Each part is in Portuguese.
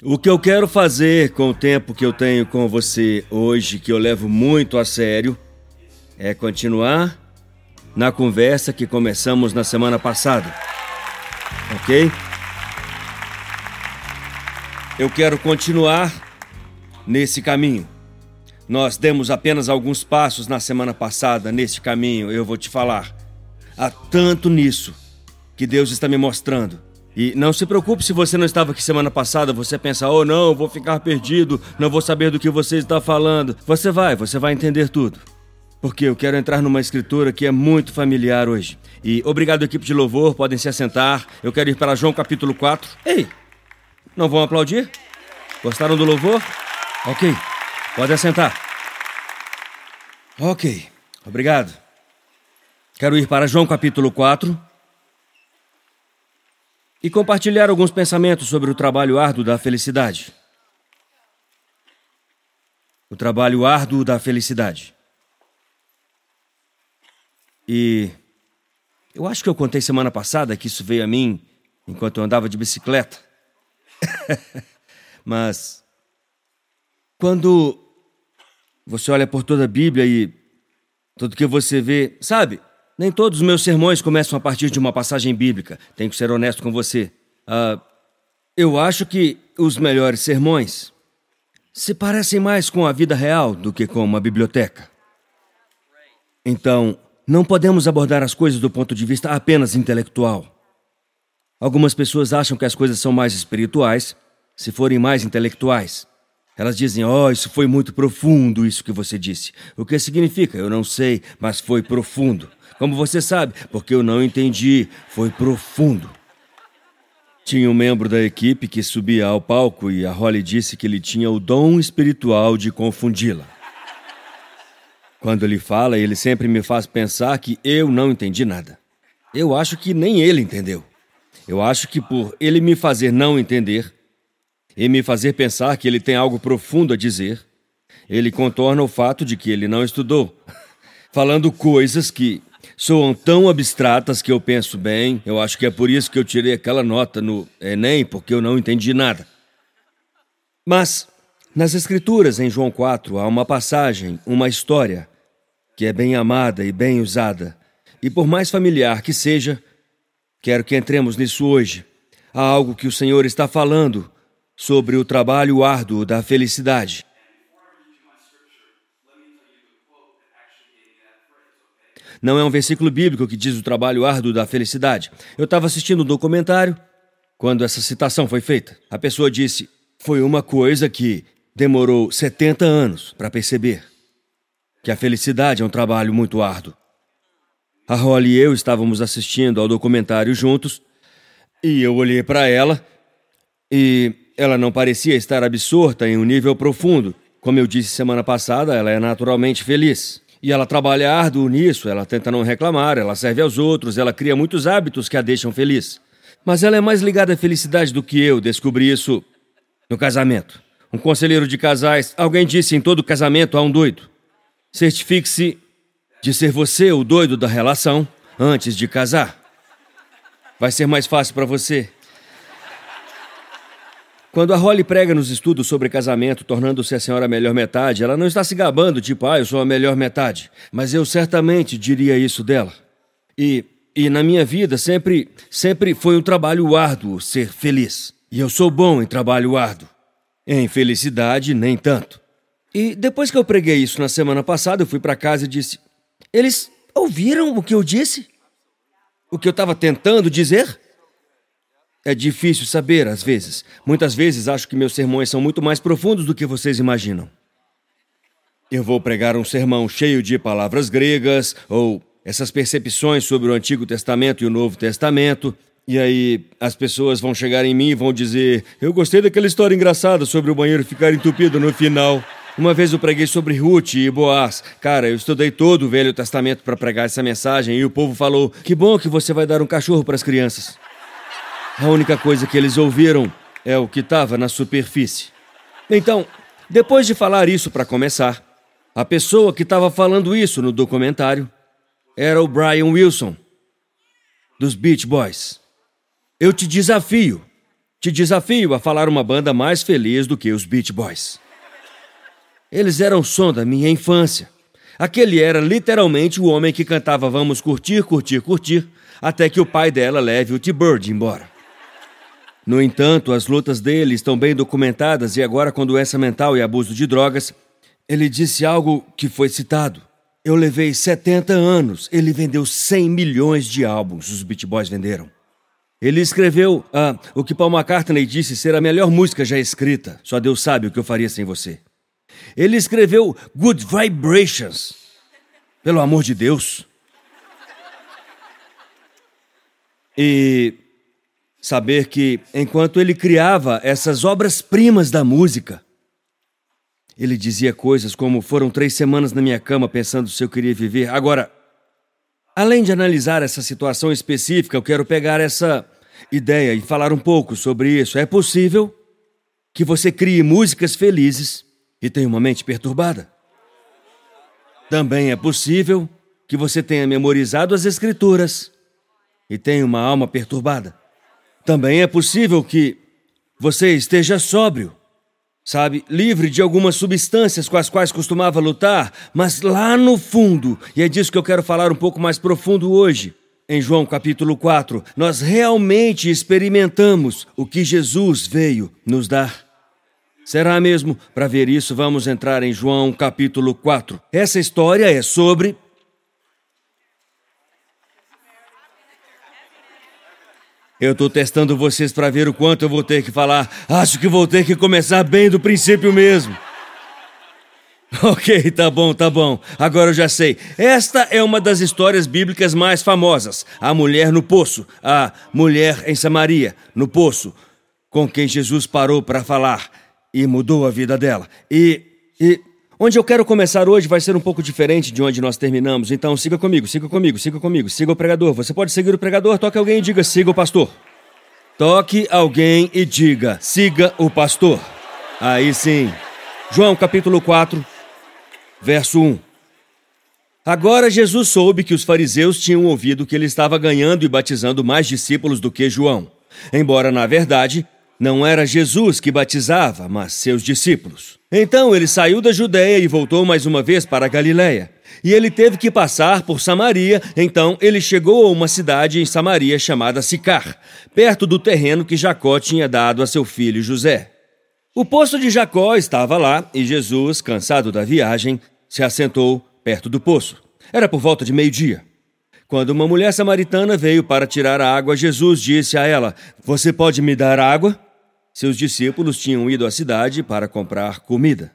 O que eu quero fazer com o tempo que eu tenho com você hoje, que eu levo muito a sério, é continuar na conversa que começamos na semana passada. Ok? Eu quero continuar nesse caminho. Nós demos apenas alguns passos na semana passada nesse caminho, eu vou te falar. Há tanto nisso que Deus está me mostrando e não se preocupe se você não estava aqui semana passada, você pensa, oh não, vou ficar perdido, não vou saber do que você está falando. Você vai, você vai entender tudo. Porque eu quero entrar numa escritura que é muito familiar hoje. E obrigado, equipe de louvor, podem se assentar. Eu quero ir para João capítulo 4. Ei, não vão aplaudir? Gostaram do louvor? Ok, pode assentar. Ok, obrigado. Quero ir para João capítulo 4 e compartilhar alguns pensamentos sobre o trabalho árduo da felicidade. O trabalho árduo da felicidade. E eu acho que eu contei semana passada que isso veio a mim enquanto eu andava de bicicleta. Mas quando você olha por toda a Bíblia e tudo que você vê, sabe? Nem todos os meus sermões começam a partir de uma passagem bíblica. Tenho que ser honesto com você. Uh, eu acho que os melhores sermões se parecem mais com a vida real do que com uma biblioteca. Então, não podemos abordar as coisas do ponto de vista apenas intelectual. Algumas pessoas acham que as coisas são mais espirituais se forem mais intelectuais. Elas dizem: Oh, isso foi muito profundo, isso que você disse. O que significa? Eu não sei, mas foi profundo. Como você sabe, porque eu não entendi, foi profundo. Tinha um membro da equipe que subia ao palco e a Holly disse que ele tinha o dom espiritual de confundi-la. Quando ele fala, ele sempre me faz pensar que eu não entendi nada. Eu acho que nem ele entendeu. Eu acho que por ele me fazer não entender e me fazer pensar que ele tem algo profundo a dizer, ele contorna o fato de que ele não estudou, falando coisas que soam tão abstratas que eu penso bem. Eu acho que é por isso que eu tirei aquela nota no Enem, porque eu não entendi nada. Mas, nas Escrituras, em João 4, há uma passagem, uma história, que é bem amada e bem usada. E por mais familiar que seja, quero que entremos nisso hoje. Há algo que o Senhor está falando sobre o trabalho árduo da felicidade. Não é um versículo bíblico que diz o trabalho árduo da felicidade. Eu estava assistindo um documentário quando essa citação foi feita. A pessoa disse: Foi uma coisa que demorou 70 anos para perceber que a felicidade é um trabalho muito árduo. A Holly e eu estávamos assistindo ao documentário juntos e eu olhei para ela e ela não parecia estar absorta em um nível profundo. Como eu disse semana passada, ela é naturalmente feliz. E ela trabalha árduo nisso, ela tenta não reclamar, ela serve aos outros, ela cria muitos hábitos que a deixam feliz. Mas ela é mais ligada à felicidade do que eu, descobri isso no casamento. Um conselheiro de casais, alguém disse em todo casamento há um doido. Certifique-se de ser você o doido da relação antes de casar. Vai ser mais fácil para você. Quando a Holly prega nos estudos sobre casamento, tornando-se a senhora melhor metade, ela não está se gabando, tipo, ah, eu sou a melhor metade. Mas eu certamente diria isso dela. E, e na minha vida sempre, sempre foi um trabalho árduo ser feliz. E eu sou bom em trabalho árduo. Em felicidade, nem tanto. E depois que eu preguei isso na semana passada, eu fui para casa e disse: Eles ouviram o que eu disse? O que eu estava tentando dizer? É difícil saber, às vezes. Muitas vezes acho que meus sermões são muito mais profundos do que vocês imaginam. Eu vou pregar um sermão cheio de palavras gregas, ou essas percepções sobre o Antigo Testamento e o Novo Testamento, e aí as pessoas vão chegar em mim e vão dizer: Eu gostei daquela história engraçada sobre o banheiro ficar entupido no final. Uma vez eu preguei sobre Ruth e Boaz. Cara, eu estudei todo o Velho Testamento para pregar essa mensagem e o povo falou: Que bom que você vai dar um cachorro para as crianças. A única coisa que eles ouviram é o que estava na superfície. Então, depois de falar isso para começar, a pessoa que estava falando isso no documentário era o Brian Wilson, dos Beach Boys. Eu te desafio Te desafio a falar uma banda mais feliz do que os Beach Boys. Eles eram o som da minha infância. Aquele era literalmente o homem que cantava Vamos curtir, curtir, curtir, até que o pai dela leve o T-Bird embora. No entanto, as lutas dele estão bem documentadas e agora, com doença mental e abuso de drogas, ele disse algo que foi citado. Eu levei 70 anos, ele vendeu 100 milhões de álbuns, os Beach Boys venderam. Ele escreveu ah, o que Paul McCartney disse ser a melhor música já escrita. Só Deus sabe o que eu faria sem você. Ele escreveu Good Vibrations. Pelo amor de Deus. E saber que, enquanto ele criava essas obras-primas da música, ele dizia coisas como: Foram três semanas na minha cama pensando se eu queria viver. Agora, Além de analisar essa situação específica, eu quero pegar essa ideia e falar um pouco sobre isso. É possível que você crie músicas felizes e tenha uma mente perturbada. Também é possível que você tenha memorizado as Escrituras e tenha uma alma perturbada. Também é possível que você esteja sóbrio sabe, livre de algumas substâncias com as quais costumava lutar, mas lá no fundo, e é disso que eu quero falar um pouco mais profundo hoje. Em João capítulo 4, nós realmente experimentamos o que Jesus veio nos dar. Será mesmo? Para ver isso, vamos entrar em João capítulo 4. Essa história é sobre Eu tô testando vocês para ver o quanto eu vou ter que falar. Acho que vou ter que começar bem do princípio mesmo. Ok, tá bom, tá bom. Agora eu já sei. Esta é uma das histórias bíblicas mais famosas. A mulher no poço, a mulher em Samaria, no poço, com quem Jesus parou para falar e mudou a vida dela. E, e onde eu quero começar hoje vai ser um pouco diferente de onde nós terminamos. Então siga comigo, siga comigo, siga comigo, siga o pregador. Você pode seguir o pregador, toque alguém e diga siga o pastor. Toque alguém e diga siga o pastor. Aí sim. João capítulo 4, verso 1. Agora Jesus soube que os fariseus tinham ouvido que ele estava ganhando e batizando mais discípulos do que João, embora na verdade não era Jesus que batizava, mas seus discípulos. Então ele saiu da Judéia e voltou mais uma vez para a Galiléia. E ele teve que passar por Samaria, então ele chegou a uma cidade em Samaria chamada Sicar, perto do terreno que Jacó tinha dado a seu filho José. O poço de Jacó estava lá e Jesus, cansado da viagem, se assentou perto do poço. Era por volta de meio-dia. Quando uma mulher samaritana veio para tirar a água, Jesus disse a ela: Você pode me dar água? Seus discípulos tinham ido à cidade para comprar comida.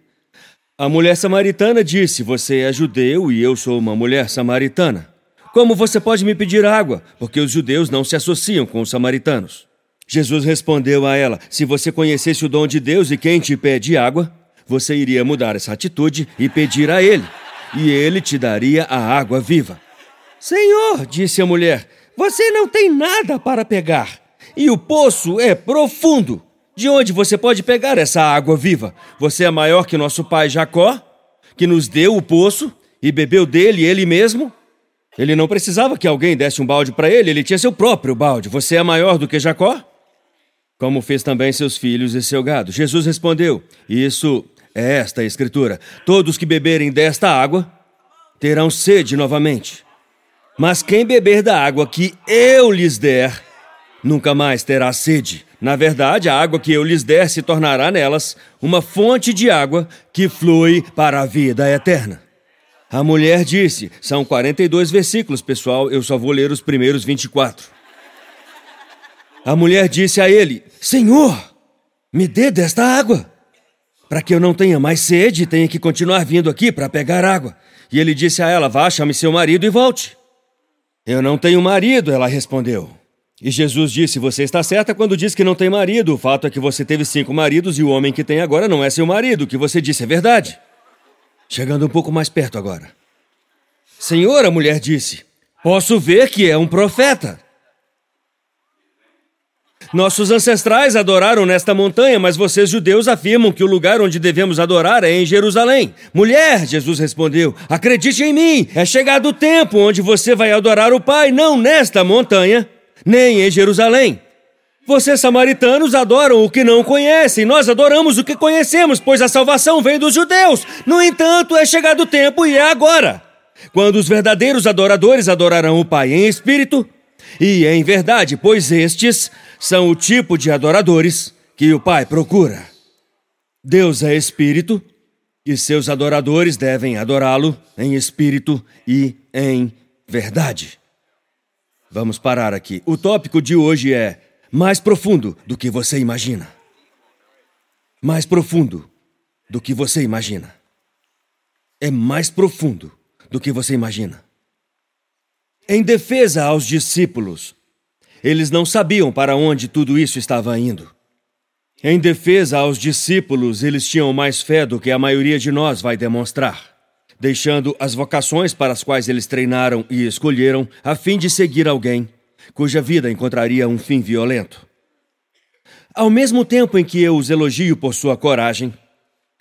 A mulher samaritana disse: Você é judeu e eu sou uma mulher samaritana. Como você pode me pedir água? Porque os judeus não se associam com os samaritanos. Jesus respondeu a ela: Se você conhecesse o dom de Deus e quem te pede água, você iria mudar essa atitude e pedir a ele, e ele te daria a água viva. Senhor, disse a mulher, você não tem nada para pegar, e o poço é profundo. De onde você pode pegar essa água viva? Você é maior que nosso pai Jacó, que nos deu o poço e bebeu dele ele mesmo? Ele não precisava que alguém desse um balde para ele, ele tinha seu próprio balde. Você é maior do que Jacó? Como fez também seus filhos e seu gado. Jesus respondeu: Isso é esta escritura: Todos que beberem desta água terão sede novamente. Mas quem beber da água que eu lhes der, nunca mais terá sede. Na verdade, a água que eu lhes der se tornará nelas uma fonte de água que flui para a vida eterna. A mulher disse: são 42 versículos, pessoal, eu só vou ler os primeiros 24. A mulher disse a ele: Senhor, me dê desta água, para que eu não tenha mais sede e tenha que continuar vindo aqui para pegar água. E ele disse a ela: Vá, chame seu marido e volte. Eu não tenho marido, ela respondeu. E Jesus disse: Você está certa quando diz que não tem marido. O fato é que você teve cinco maridos e o homem que tem agora não é seu marido. O que você disse é verdade. Chegando um pouco mais perto agora. Senhor, a mulher disse: Posso ver que é um profeta. Nossos ancestrais adoraram nesta montanha, mas vocês judeus afirmam que o lugar onde devemos adorar é em Jerusalém. Mulher, Jesus respondeu, acredite em mim, é chegado o tempo onde você vai adorar o Pai, não nesta montanha nem em Jerusalém. Vocês samaritanos adoram o que não conhecem, nós adoramos o que conhecemos, pois a salvação vem dos judeus. No entanto, é chegado o tempo e é agora. Quando os verdadeiros adoradores adorarão o Pai em espírito e em verdade, pois estes são o tipo de adoradores que o Pai procura. Deus é espírito e seus adoradores devem adorá-lo em espírito e em verdade. Vamos parar aqui. O tópico de hoje é mais profundo do que você imagina. Mais profundo do que você imagina. É mais profundo do que você imagina. Em defesa aos discípulos, eles não sabiam para onde tudo isso estava indo. Em defesa aos discípulos, eles tinham mais fé do que a maioria de nós vai demonstrar, deixando as vocações para as quais eles treinaram e escolheram a fim de seguir alguém cuja vida encontraria um fim violento. Ao mesmo tempo em que eu os elogio por sua coragem,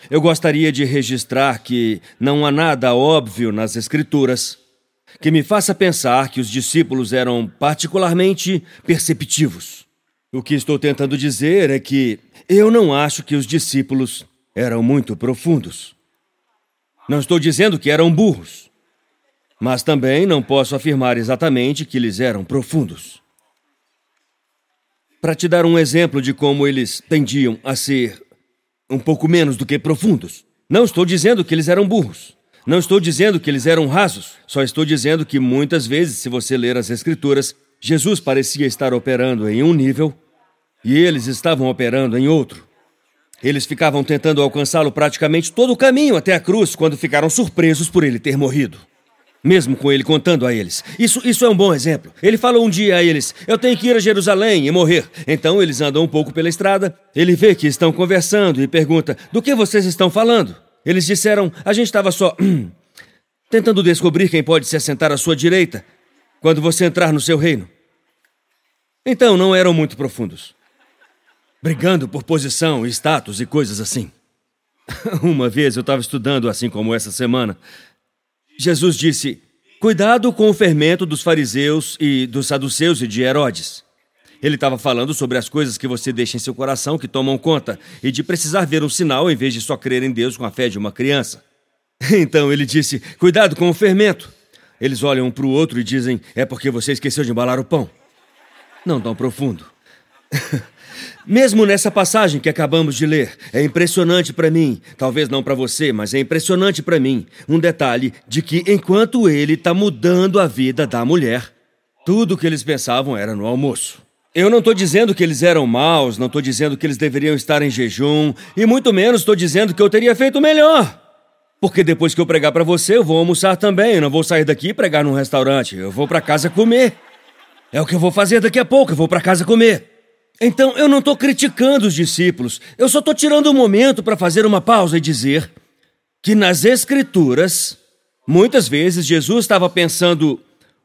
eu gostaria de registrar que não há nada óbvio nas Escrituras que me faça pensar que os discípulos eram particularmente perceptivos. O que estou tentando dizer é que eu não acho que os discípulos eram muito profundos. Não estou dizendo que eram burros. Mas também não posso afirmar exatamente que eles eram profundos. Para te dar um exemplo de como eles tendiam a ser um pouco menos do que profundos, não estou dizendo que eles eram burros. Não estou dizendo que eles eram rasos. Só estou dizendo que muitas vezes, se você ler as Escrituras, Jesus parecia estar operando em um nível e eles estavam operando em outro. Eles ficavam tentando alcançá-lo praticamente todo o caminho até a cruz quando ficaram surpresos por ele ter morrido mesmo com ele contando a eles. Isso, isso é um bom exemplo. Ele falou um dia a eles: Eu tenho que ir a Jerusalém e morrer. Então eles andam um pouco pela estrada. Ele vê que estão conversando e pergunta: Do que vocês estão falando? Eles disseram: A gente estava só. tentando descobrir quem pode se assentar à sua direita quando você entrar no seu reino. Então não eram muito profundos. Brigando por posição, status e coisas assim. Uma vez eu estava estudando, assim como essa semana, Jesus disse: Cuidado com o fermento dos fariseus e dos saduceus e de Herodes. Ele estava falando sobre as coisas que você deixa em seu coração que tomam conta e de precisar ver um sinal em vez de só crer em Deus com a fé de uma criança. Então ele disse: Cuidado com o fermento. Eles olham um para o outro e dizem: É porque você esqueceu de embalar o pão. Não tão profundo. Mesmo nessa passagem que acabamos de ler, é impressionante para mim, talvez não para você, mas é impressionante para mim, um detalhe de que enquanto ele está mudando a vida da mulher, tudo o que eles pensavam era no almoço. Eu não estou dizendo que eles eram maus, não estou dizendo que eles deveriam estar em jejum, e muito menos estou dizendo que eu teria feito melhor. Porque depois que eu pregar para você, eu vou almoçar também, eu não vou sair daqui e pregar num restaurante, eu vou para casa comer. É o que eu vou fazer daqui a pouco, eu vou para casa comer. Então eu não estou criticando os discípulos, eu só estou tirando um momento para fazer uma pausa e dizer que nas Escrituras, muitas vezes Jesus estava pensando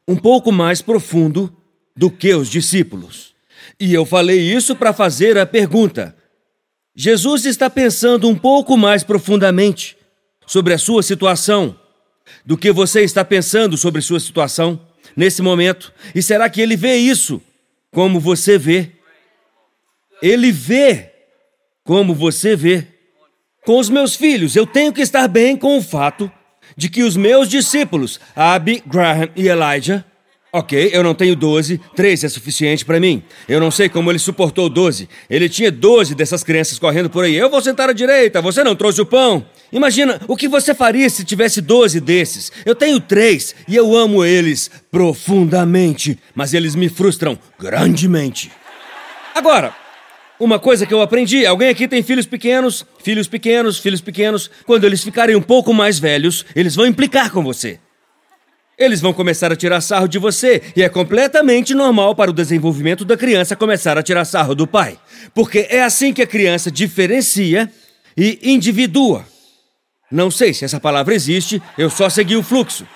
um pouco mais profundo do que os discípulos. E eu falei isso para fazer a pergunta: Jesus está pensando um pouco mais profundamente sobre a sua situação do que você está pensando sobre sua situação nesse momento? E será que ele vê isso como você vê? Ele vê como você vê. Com os meus filhos, eu tenho que estar bem com o fato de que os meus discípulos, Abby, Graham e Elijah, ok, eu não tenho 12, três é suficiente para mim. Eu não sei como ele suportou 12. Ele tinha 12 dessas crianças correndo por aí. Eu vou sentar à direita, você não trouxe o pão. Imagina o que você faria se tivesse 12 desses. Eu tenho três e eu amo eles profundamente, mas eles me frustram grandemente. Agora, uma coisa que eu aprendi: alguém aqui tem filhos pequenos, filhos pequenos, filhos pequenos. Quando eles ficarem um pouco mais velhos, eles vão implicar com você. Eles vão começar a tirar sarro de você, e é completamente normal para o desenvolvimento da criança começar a tirar sarro do pai. Porque é assim que a criança diferencia e individua. Não sei se essa palavra existe, eu só segui o fluxo.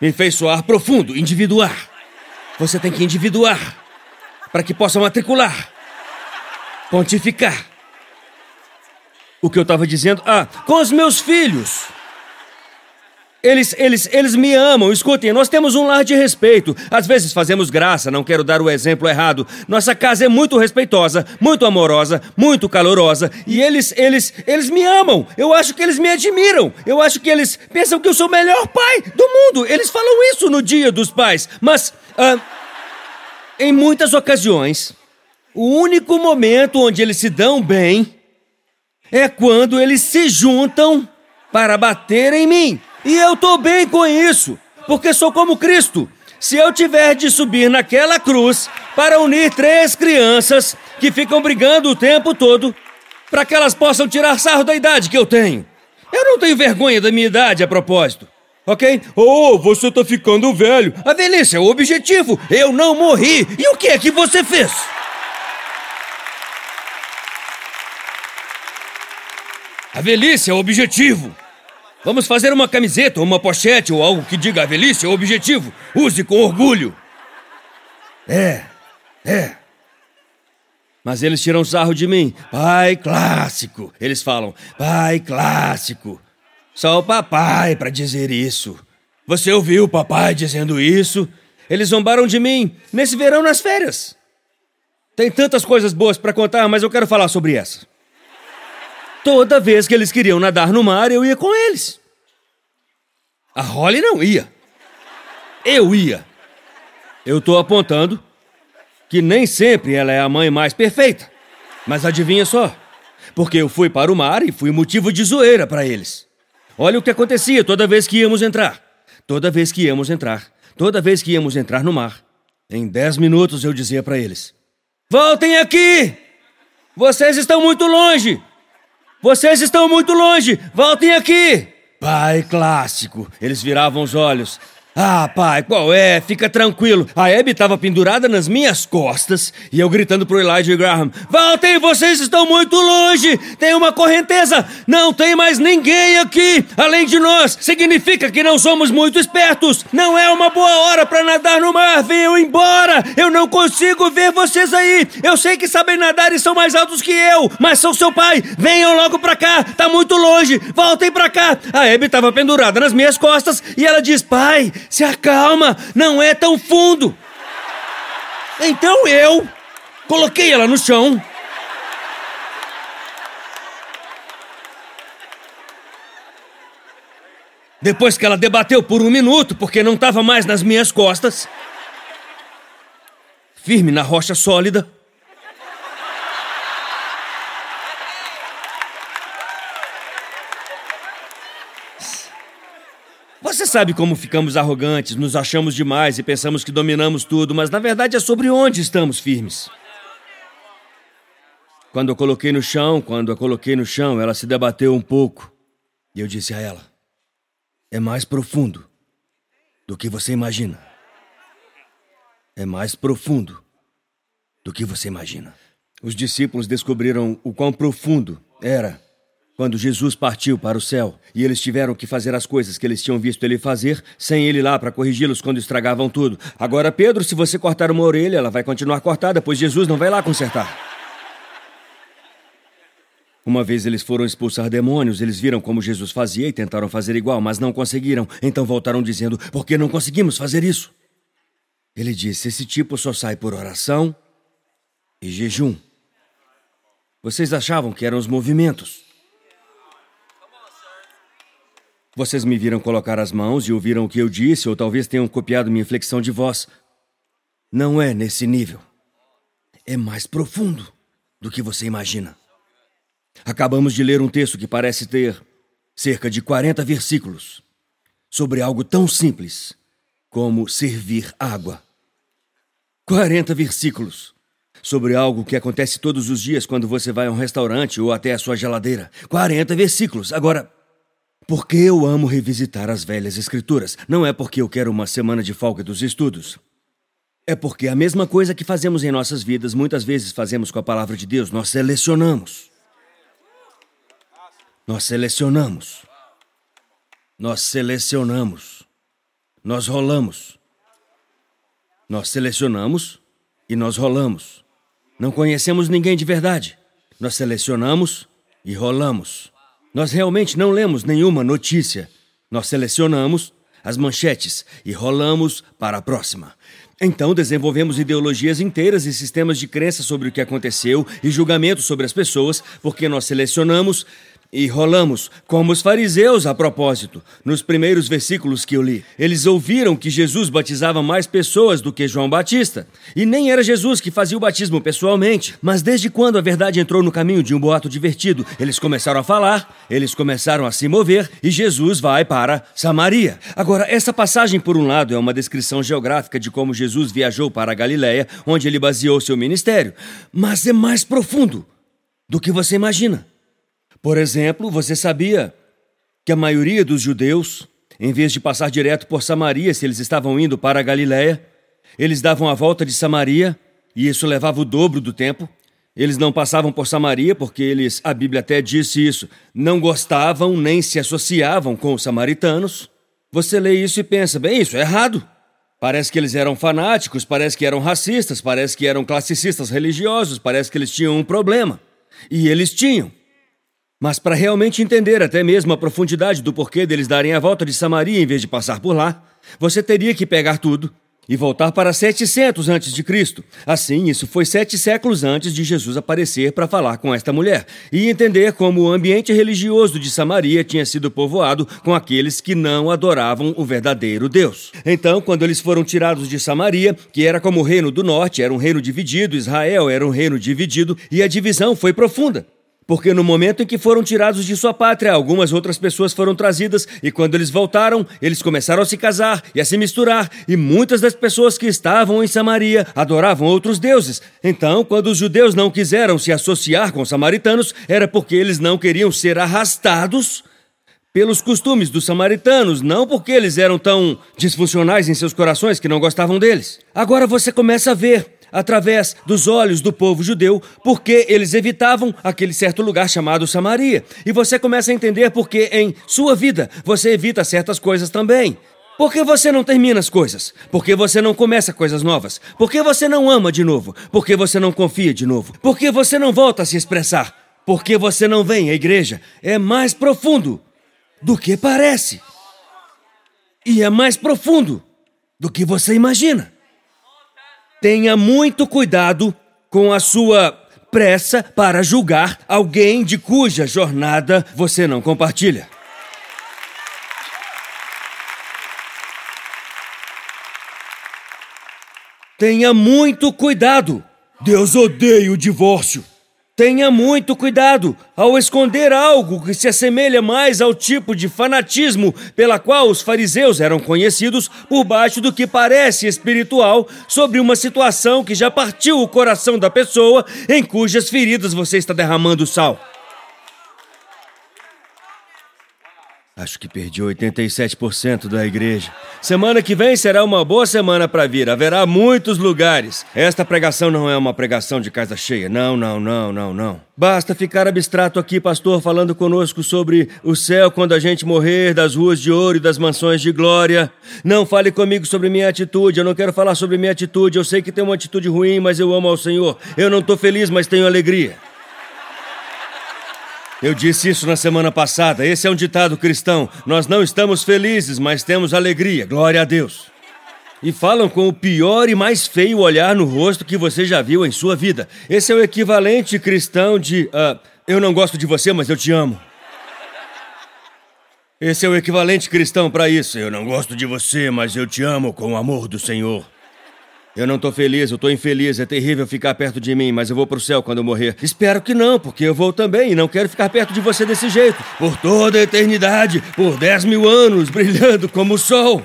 Me fez soar profundo, individuar. Você tem que individuar para que possa matricular pontificar. O que eu estava dizendo? Ah, com os meus filhos. Eles, eles, eles me amam. Escutem, nós temos um lar de respeito. Às vezes fazemos graça, não quero dar o exemplo errado. Nossa casa é muito respeitosa, muito amorosa, muito calorosa. E eles, eles, eles me amam. Eu acho que eles me admiram. Eu acho que eles pensam que eu sou o melhor pai do mundo. Eles falam isso no dia dos pais. Mas, ah, em muitas ocasiões, o único momento onde eles se dão bem é quando eles se juntam para bater em mim. E eu tô bem com isso, porque sou como Cristo. Se eu tiver de subir naquela cruz para unir três crianças que ficam brigando o tempo todo, para que elas possam tirar sarro da idade que eu tenho. Eu não tenho vergonha da minha idade a propósito. Ok? Oh, você tá ficando velho. A velhice é o objetivo. Eu não morri. E o que é que você fez? A velhice é o objetivo. Vamos fazer uma camiseta, uma pochete ou algo que diga a velhice é o objetivo. Use com orgulho. É, é. Mas eles tiram sarro de mim. Pai clássico. Eles falam, pai clássico. Só o papai para dizer isso. Você ouviu o papai dizendo isso? Eles zombaram de mim nesse verão nas férias. Tem tantas coisas boas para contar, mas eu quero falar sobre essa. Toda vez que eles queriam nadar no mar, eu ia com eles. A Holly não ia. Eu ia. Eu tô apontando que nem sempre ela é a mãe mais perfeita. Mas adivinha só? Porque eu fui para o mar e fui motivo de zoeira para eles. Olha o que acontecia toda vez que íamos entrar. Toda vez que íamos entrar. Toda vez que íamos entrar no mar. Em dez minutos eu dizia para eles: Voltem aqui! Vocês estão muito longe! Vocês estão muito longe! Voltem aqui! Pai clássico. Eles viravam os olhos. Ah, pai, qual é? Fica tranquilo. A Abby estava pendurada nas minhas costas e eu gritando pro Elijah Graham: Voltem, vocês estão muito longe! Tem uma correnteza! Não tem mais ninguém aqui! Além de nós, significa que não somos muito espertos! Não é uma boa hora para nadar no mar! Venham embora! Eu não consigo ver vocês aí! Eu sei que sabem nadar e são mais altos que eu, mas são seu pai! Venham logo pra cá! Tá muito longe! Voltem pra cá! A Abby estava pendurada nas minhas costas e ela diz: Pai, se acalma, não é tão fundo. Então eu coloquei ela no chão. Depois que ela debateu por um minuto, porque não estava mais nas minhas costas, firme na rocha sólida, Você sabe como ficamos arrogantes, nos achamos demais e pensamos que dominamos tudo, mas na verdade é sobre onde estamos firmes. Quando eu coloquei no chão, quando a coloquei no chão, ela se debateu um pouco. E eu disse a ela: É mais profundo do que você imagina. É mais profundo do que você imagina. Os discípulos descobriram o quão profundo era quando Jesus partiu para o céu e eles tiveram que fazer as coisas que eles tinham visto ele fazer, sem ele lá para corrigi-los quando estragavam tudo. Agora, Pedro, se você cortar uma orelha, ela vai continuar cortada, pois Jesus não vai lá consertar. Uma vez eles foram expulsar demônios, eles viram como Jesus fazia e tentaram fazer igual, mas não conseguiram. Então voltaram dizendo: Por que não conseguimos fazer isso? Ele disse: Esse tipo só sai por oração e jejum. Vocês achavam que eram os movimentos. Vocês me viram colocar as mãos e ouviram o que eu disse, ou talvez tenham copiado minha inflexão de voz. Não é nesse nível. É mais profundo do que você imagina. Acabamos de ler um texto que parece ter cerca de 40 versículos sobre algo tão simples como servir água. 40 versículos sobre algo que acontece todos os dias quando você vai a um restaurante ou até a sua geladeira. 40 versículos. Agora, por que eu amo revisitar as velhas escrituras? Não é porque eu quero uma semana de folga dos estudos. É porque a mesma coisa que fazemos em nossas vidas, muitas vezes fazemos com a palavra de Deus, nós selecionamos. Nós selecionamos. Nós selecionamos. Nós rolamos. Nós selecionamos e nós rolamos. Não conhecemos ninguém de verdade. Nós selecionamos e rolamos. Nós realmente não lemos nenhuma notícia Nós selecionamos as manchetes e rolamos para a próxima. Então desenvolvemos ideologias inteiras e sistemas de crença sobre o que aconteceu e julgamentos sobre as pessoas, porque nós selecionamos e rolamos, como os fariseus a propósito, nos primeiros versículos que eu li. Eles ouviram que Jesus batizava mais pessoas do que João Batista. E nem era Jesus que fazia o batismo pessoalmente. Mas desde quando a verdade entrou no caminho de um boato divertido, eles começaram a falar, eles começaram a se mover e Jesus vai para Samaria. Agora, essa passagem, por um lado, é uma descrição geográfica de como Jesus viajou para a Galiléia, onde ele baseou seu ministério. Mas é mais profundo do que você imagina. Por exemplo, você sabia que a maioria dos judeus, em vez de passar direto por Samaria, se eles estavam indo para a Galiléia, eles davam a volta de Samaria e isso levava o dobro do tempo. Eles não passavam por Samaria porque eles, a Bíblia até disse isso, não gostavam nem se associavam com os samaritanos. Você lê isso e pensa, bem, isso é errado. Parece que eles eram fanáticos, parece que eram racistas, parece que eram classicistas religiosos, parece que eles tinham um problema. E eles tinham. Mas para realmente entender até mesmo a profundidade do porquê deles darem a volta de Samaria em vez de passar por lá, você teria que pegar tudo e voltar para 700 antes de Cristo. Assim, isso foi sete séculos antes de Jesus aparecer para falar com esta mulher e entender como o ambiente religioso de Samaria tinha sido povoado com aqueles que não adoravam o verdadeiro Deus. Então, quando eles foram tirados de Samaria, que era como o reino do norte, era um reino dividido, Israel era um reino dividido, e a divisão foi profunda. Porque no momento em que foram tirados de sua pátria, algumas outras pessoas foram trazidas, e quando eles voltaram, eles começaram a se casar e a se misturar, e muitas das pessoas que estavam em Samaria adoravam outros deuses. Então, quando os judeus não quiseram se associar com os samaritanos, era porque eles não queriam ser arrastados pelos costumes dos samaritanos, não porque eles eram tão disfuncionais em seus corações que não gostavam deles. Agora você começa a ver através dos olhos do povo judeu, porque eles evitavam aquele certo lugar chamado Samaria. E você começa a entender porque em sua vida você evita certas coisas também. Por que você não termina as coisas? Por que você não começa coisas novas? Por que você não ama de novo? Por que você não confia de novo? Por que você não volta a se expressar? Por que você não vem à igreja? É mais profundo do que parece. E é mais profundo do que você imagina. Tenha muito cuidado com a sua pressa para julgar alguém de cuja jornada você não compartilha. Tenha muito cuidado. Deus odeia o divórcio. Tenha muito cuidado ao esconder algo que se assemelha mais ao tipo de fanatismo pela qual os fariseus eram conhecidos por baixo do que parece espiritual sobre uma situação que já partiu o coração da pessoa em cujas feridas você está derramando sal. Acho que perdi 87% da igreja. Semana que vem será uma boa semana para vir. Haverá muitos lugares. Esta pregação não é uma pregação de casa cheia. Não, não, não, não, não. Basta ficar abstrato aqui, pastor, falando conosco sobre o céu quando a gente morrer, das ruas de ouro e das mansões de glória. Não fale comigo sobre minha atitude. Eu não quero falar sobre minha atitude. Eu sei que tenho uma atitude ruim, mas eu amo ao Senhor. Eu não estou feliz, mas tenho alegria. Eu disse isso na semana passada. Esse é um ditado cristão. Nós não estamos felizes, mas temos alegria. Glória a Deus. E falam com o pior e mais feio olhar no rosto que você já viu em sua vida. Esse é o equivalente cristão de uh, eu não gosto de você, mas eu te amo. Esse é o equivalente cristão para isso. Eu não gosto de você, mas eu te amo com o amor do Senhor. Eu não tô feliz, eu tô infeliz, é terrível ficar perto de mim, mas eu vou pro céu quando eu morrer. Espero que não, porque eu vou também e não quero ficar perto de você desse jeito. Por toda a eternidade, por 10 mil anos, brilhando como o sol.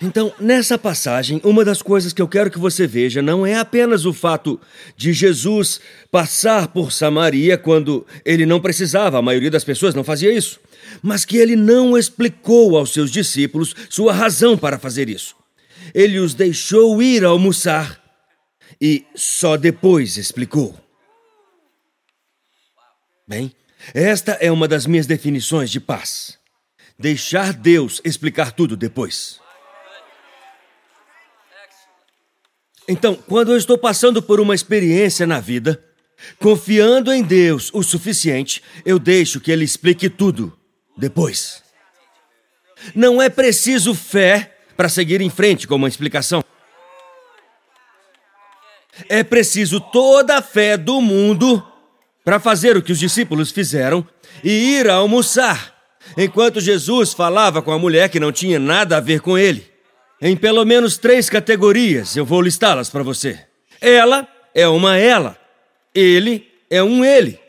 Então, nessa passagem, uma das coisas que eu quero que você veja não é apenas o fato de Jesus passar por Samaria quando ele não precisava, a maioria das pessoas não fazia isso, mas que ele não explicou aos seus discípulos sua razão para fazer isso ele os deixou ir almoçar e só depois explicou. Bem, esta é uma das minhas definições de paz. Deixar Deus explicar tudo depois. Então, quando eu estou passando por uma experiência na vida, confiando em Deus o suficiente, eu deixo que Ele explique tudo depois. Não é preciso fé para seguir em frente com uma explicação. É preciso toda a fé do mundo para fazer o que os discípulos fizeram e ir almoçar, enquanto Jesus falava com a mulher que não tinha nada a ver com ele. Em pelo menos três categorias, eu vou listá-las para você. Ela é uma ela, ele é um ele.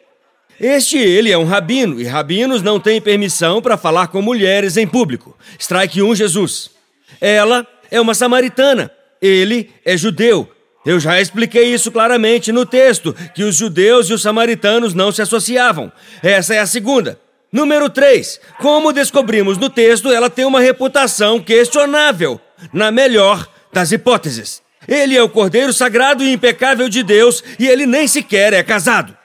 Este ele é um rabino, e rabinos não têm permissão para falar com mulheres em público. Strike 1, Jesus. Ela é uma samaritana, ele é judeu. Eu já expliquei isso claramente no texto, que os judeus e os samaritanos não se associavam. Essa é a segunda. Número 3. Como descobrimos no texto, ela tem uma reputação questionável, na melhor das hipóteses. Ele é o Cordeiro Sagrado e Impecável de Deus e ele nem sequer é casado.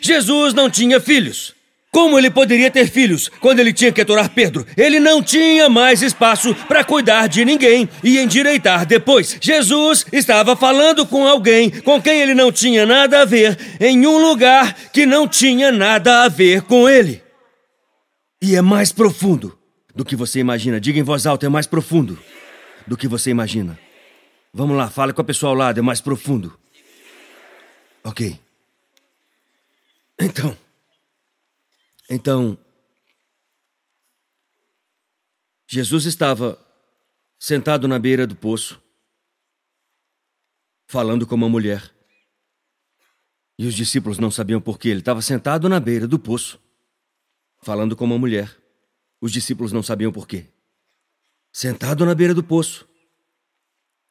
Jesus não tinha filhos. Como ele poderia ter filhos quando ele tinha que aturar Pedro? Ele não tinha mais espaço para cuidar de ninguém e endireitar depois. Jesus estava falando com alguém com quem ele não tinha nada a ver, em um lugar que não tinha nada a ver com ele. E é mais profundo do que você imagina. Diga em voz alta: é mais profundo do que você imagina. Vamos lá, fale com a pessoa ao lado, é mais profundo. Ok. Então. Então, Jesus estava sentado na beira do poço, falando com uma mulher. E os discípulos não sabiam por quê. Ele estava sentado na beira do poço, falando com uma mulher. Os discípulos não sabiam por quê. Sentado na beira do poço,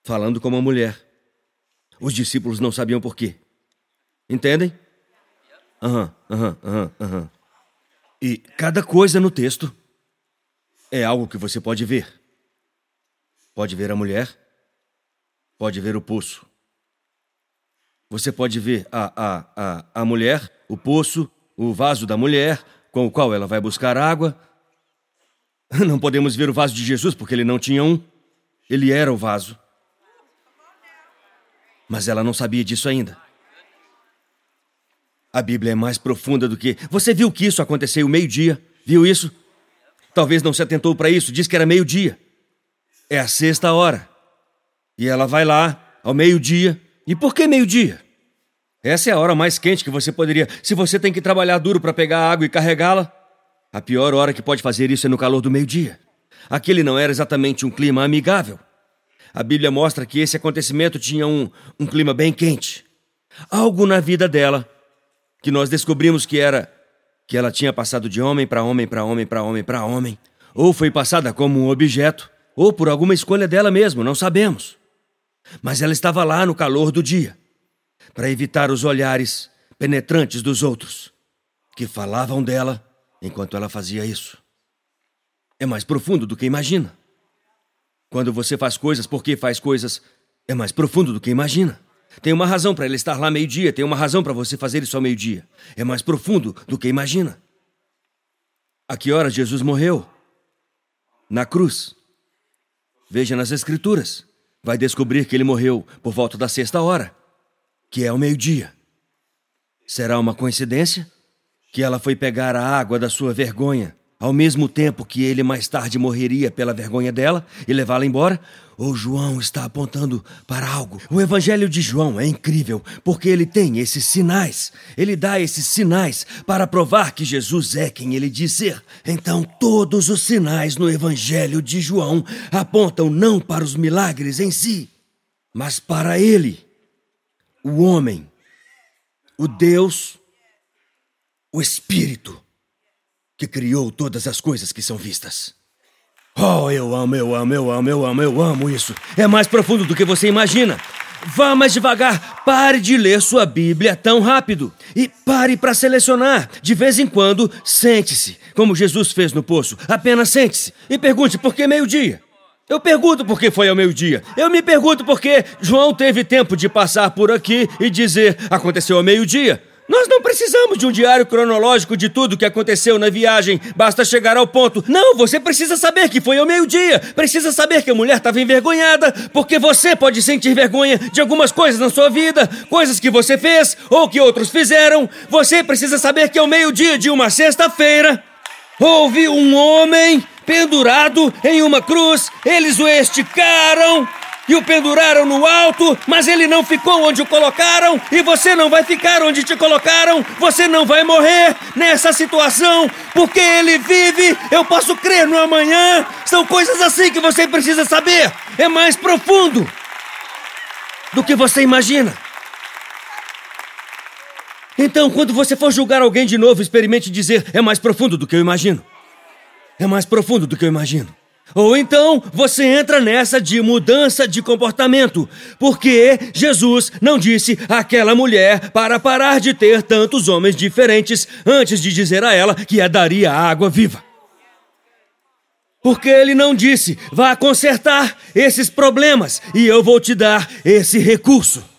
falando com uma mulher. Os discípulos não sabiam por quê. Entendem? Aham, aham, aham, aham. E cada coisa no texto é algo que você pode ver. Pode ver a mulher, pode ver o poço. Você pode ver a, a, a, a mulher, o poço, o vaso da mulher, com o qual ela vai buscar água. Não podemos ver o vaso de Jesus porque ele não tinha um. Ele era o vaso. Mas ela não sabia disso ainda. A Bíblia é mais profunda do que. Você viu que isso aconteceu meio-dia? Viu isso? Talvez não se atentou para isso, diz que era meio-dia. É a sexta hora. E ela vai lá, ao meio-dia. E por que meio-dia? Essa é a hora mais quente que você poderia. Se você tem que trabalhar duro para pegar água e carregá-la, a pior hora que pode fazer isso é no calor do meio-dia. Aquele não era exatamente um clima amigável. A Bíblia mostra que esse acontecimento tinha um, um clima bem quente. Algo na vida dela que nós descobrimos que era que ela tinha passado de homem para homem para homem para homem para homem, ou foi passada como um objeto, ou por alguma escolha dela mesmo, não sabemos. Mas ela estava lá no calor do dia, para evitar os olhares penetrantes dos outros, que falavam dela enquanto ela fazia isso. É mais profundo do que imagina. Quando você faz coisas porque faz coisas, é mais profundo do que imagina. Tem uma razão para ele estar lá meio-dia, tem uma razão para você fazer isso ao meio-dia. É mais profundo do que imagina. A que hora Jesus morreu? Na cruz. Veja nas Escrituras. Vai descobrir que ele morreu por volta da sexta hora, que é o meio-dia. Será uma coincidência? Que ela foi pegar a água da sua vergonha ao mesmo tempo que ele mais tarde morreria pela vergonha dela e levá-la embora? Ou João está apontando para algo? O Evangelho de João é incrível porque ele tem esses sinais. Ele dá esses sinais para provar que Jesus é quem ele diz ser. Então, todos os sinais no Evangelho de João apontam não para os milagres em si, mas para ele, o homem, o Deus, o Espírito que criou todas as coisas que são vistas. Oh, eu amo, eu amo, eu amo, eu amo, eu amo isso. É mais profundo do que você imagina. Vá mais devagar. Pare de ler sua Bíblia tão rápido. E pare para selecionar. De vez em quando, sente-se, como Jesus fez no poço. Apenas sente-se. E pergunte por que meio-dia. Eu pergunto por que foi ao meio-dia. Eu me pergunto por que João teve tempo de passar por aqui e dizer aconteceu ao meio-dia. Nós não precisamos de um diário cronológico de tudo o que aconteceu na viagem. Basta chegar ao ponto. Não, você precisa saber que foi ao meio-dia. Precisa saber que a mulher estava envergonhada, porque você pode sentir vergonha de algumas coisas na sua vida, coisas que você fez ou que outros fizeram. Você precisa saber que ao meio-dia de uma sexta-feira houve um homem pendurado em uma cruz, eles o esticaram e o penduraram no alto, mas ele não ficou onde o colocaram, e você não vai ficar onde te colocaram, você não vai morrer nessa situação, porque ele vive, eu posso crer no amanhã. São coisas assim que você precisa saber. É mais profundo do que você imagina. Então, quando você for julgar alguém de novo, experimente dizer: é mais profundo do que eu imagino. É mais profundo do que eu imagino. Ou então você entra nessa de mudança de comportamento, porque Jesus não disse àquela mulher para parar de ter tantos homens diferentes antes de dizer a ela que a daria água viva. Porque ele não disse, vá consertar esses problemas e eu vou te dar esse recurso.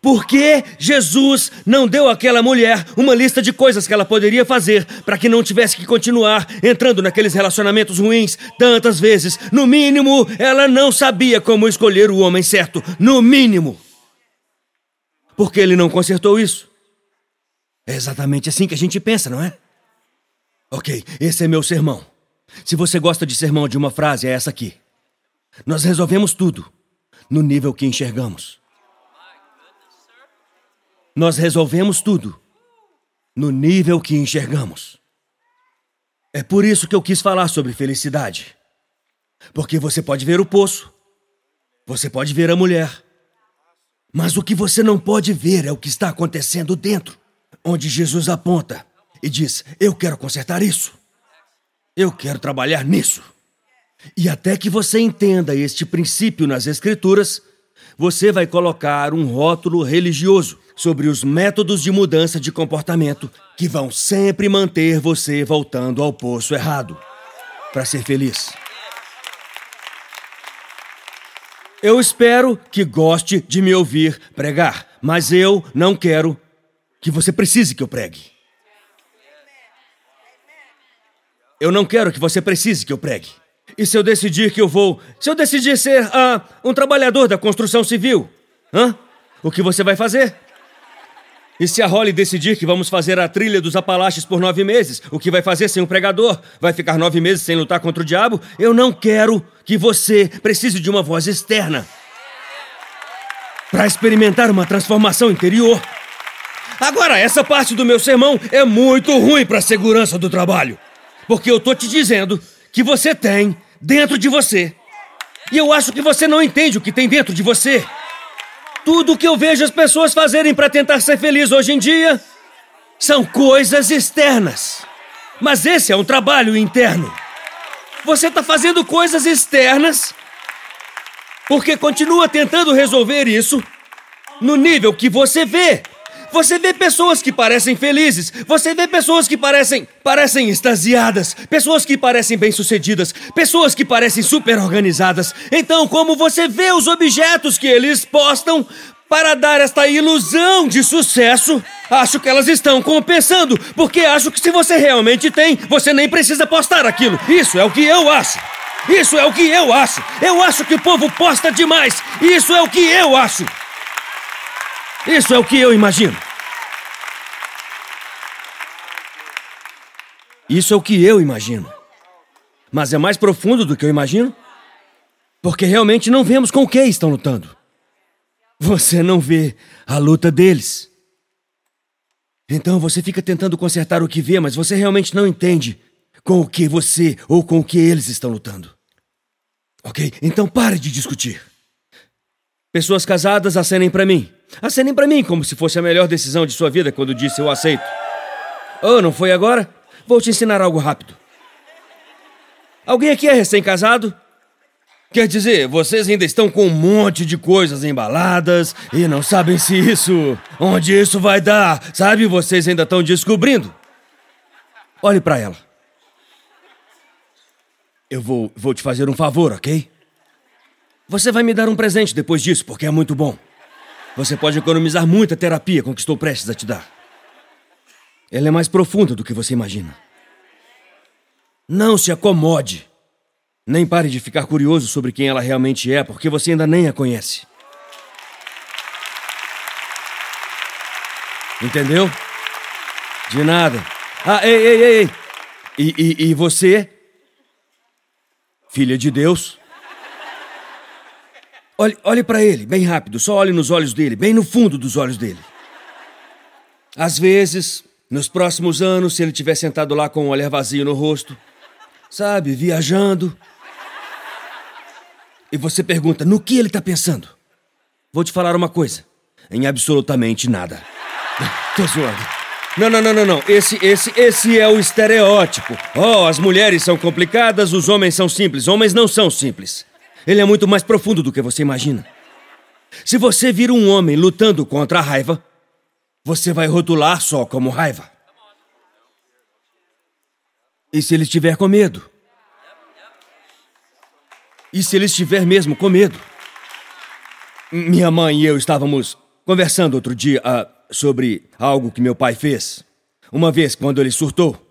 Por que Jesus não deu àquela mulher uma lista de coisas que ela poderia fazer para que não tivesse que continuar entrando naqueles relacionamentos ruins tantas vezes? No mínimo, ela não sabia como escolher o homem certo. No mínimo. Por que ele não consertou isso? É exatamente assim que a gente pensa, não é? Ok, esse é meu sermão. Se você gosta de sermão de uma frase, é essa aqui. Nós resolvemos tudo no nível que enxergamos. Nós resolvemos tudo no nível que enxergamos. É por isso que eu quis falar sobre felicidade. Porque você pode ver o poço, você pode ver a mulher, mas o que você não pode ver é o que está acontecendo dentro, onde Jesus aponta e diz: Eu quero consertar isso, eu quero trabalhar nisso. E até que você entenda este princípio nas Escrituras, você vai colocar um rótulo religioso sobre os métodos de mudança de comportamento que vão sempre manter você voltando ao poço errado para ser feliz. Eu espero que goste de me ouvir pregar, mas eu não quero que você precise que eu pregue. Eu não quero que você precise que eu pregue. E se eu decidir que eu vou. Se eu decidir ser uh, um trabalhador da construção civil? Hã? O que você vai fazer? E se a Holly decidir que vamos fazer a trilha dos Apalaches por nove meses, o que vai fazer sem um pregador? Vai ficar nove meses sem lutar contra o diabo? Eu não quero que você precise de uma voz externa para experimentar uma transformação interior. Agora, essa parte do meu sermão é muito ruim para a segurança do trabalho, porque eu tô te dizendo que você tem dentro de você. E eu acho que você não entende o que tem dentro de você. Tudo que eu vejo as pessoas fazerem para tentar ser feliz hoje em dia são coisas externas. Mas esse é um trabalho interno. Você está fazendo coisas externas porque continua tentando resolver isso no nível que você vê. Você vê pessoas que parecem felizes, você vê pessoas que parecem parecem extasiadas, pessoas que parecem bem-sucedidas, pessoas que parecem super organizadas. Então, como você vê os objetos que eles postam para dar esta ilusão de sucesso, acho que elas estão compensando, porque acho que se você realmente tem, você nem precisa postar aquilo. Isso é o que eu acho. Isso é o que eu acho. Eu acho que o povo posta demais. Isso é o que eu acho. Isso é o que eu imagino. Isso é o que eu imagino. Mas é mais profundo do que eu imagino? Porque realmente não vemos com o que estão lutando. Você não vê a luta deles. Então você fica tentando consertar o que vê, mas você realmente não entende com o que você ou com o que eles estão lutando. Ok? Então pare de discutir. Pessoas casadas, acenem para mim. Acenem para mim como se fosse a melhor decisão de sua vida quando disse eu aceito. Oh, não foi agora? Vou te ensinar algo rápido. Alguém aqui é recém-casado? Quer dizer, vocês ainda estão com um monte de coisas embaladas e não sabem se isso. onde isso vai dar. Sabe, vocês ainda estão descobrindo. Olhe para ela. Eu vou, vou te fazer um favor, ok? Você vai me dar um presente depois disso, porque é muito bom. Você pode economizar muita terapia com que estou prestes a te dar. Ela é mais profunda do que você imagina. Não se acomode. Nem pare de ficar curioso sobre quem ela realmente é, porque você ainda nem a conhece. Entendeu? De nada. Ah, ei, ei, ei. E, e, e você filha de Deus. Olhe, olhe para ele, bem rápido, só olhe nos olhos dele, bem no fundo dos olhos dele. Às vezes, nos próximos anos, se ele tiver sentado lá com um olhar vazio no rosto, sabe, viajando, e você pergunta no que ele está pensando, vou te falar uma coisa: em absolutamente nada. Tô zoando. Não, não, não, não, não. Esse, esse, esse é o estereótipo. Oh, as mulheres são complicadas, os homens são simples. Homens não são simples. Ele é muito mais profundo do que você imagina. Se você vir um homem lutando contra a raiva, você vai rotular só como raiva. E se ele estiver com medo? E se ele estiver mesmo com medo? Minha mãe e eu estávamos conversando outro dia uh, sobre algo que meu pai fez. Uma vez, quando ele surtou.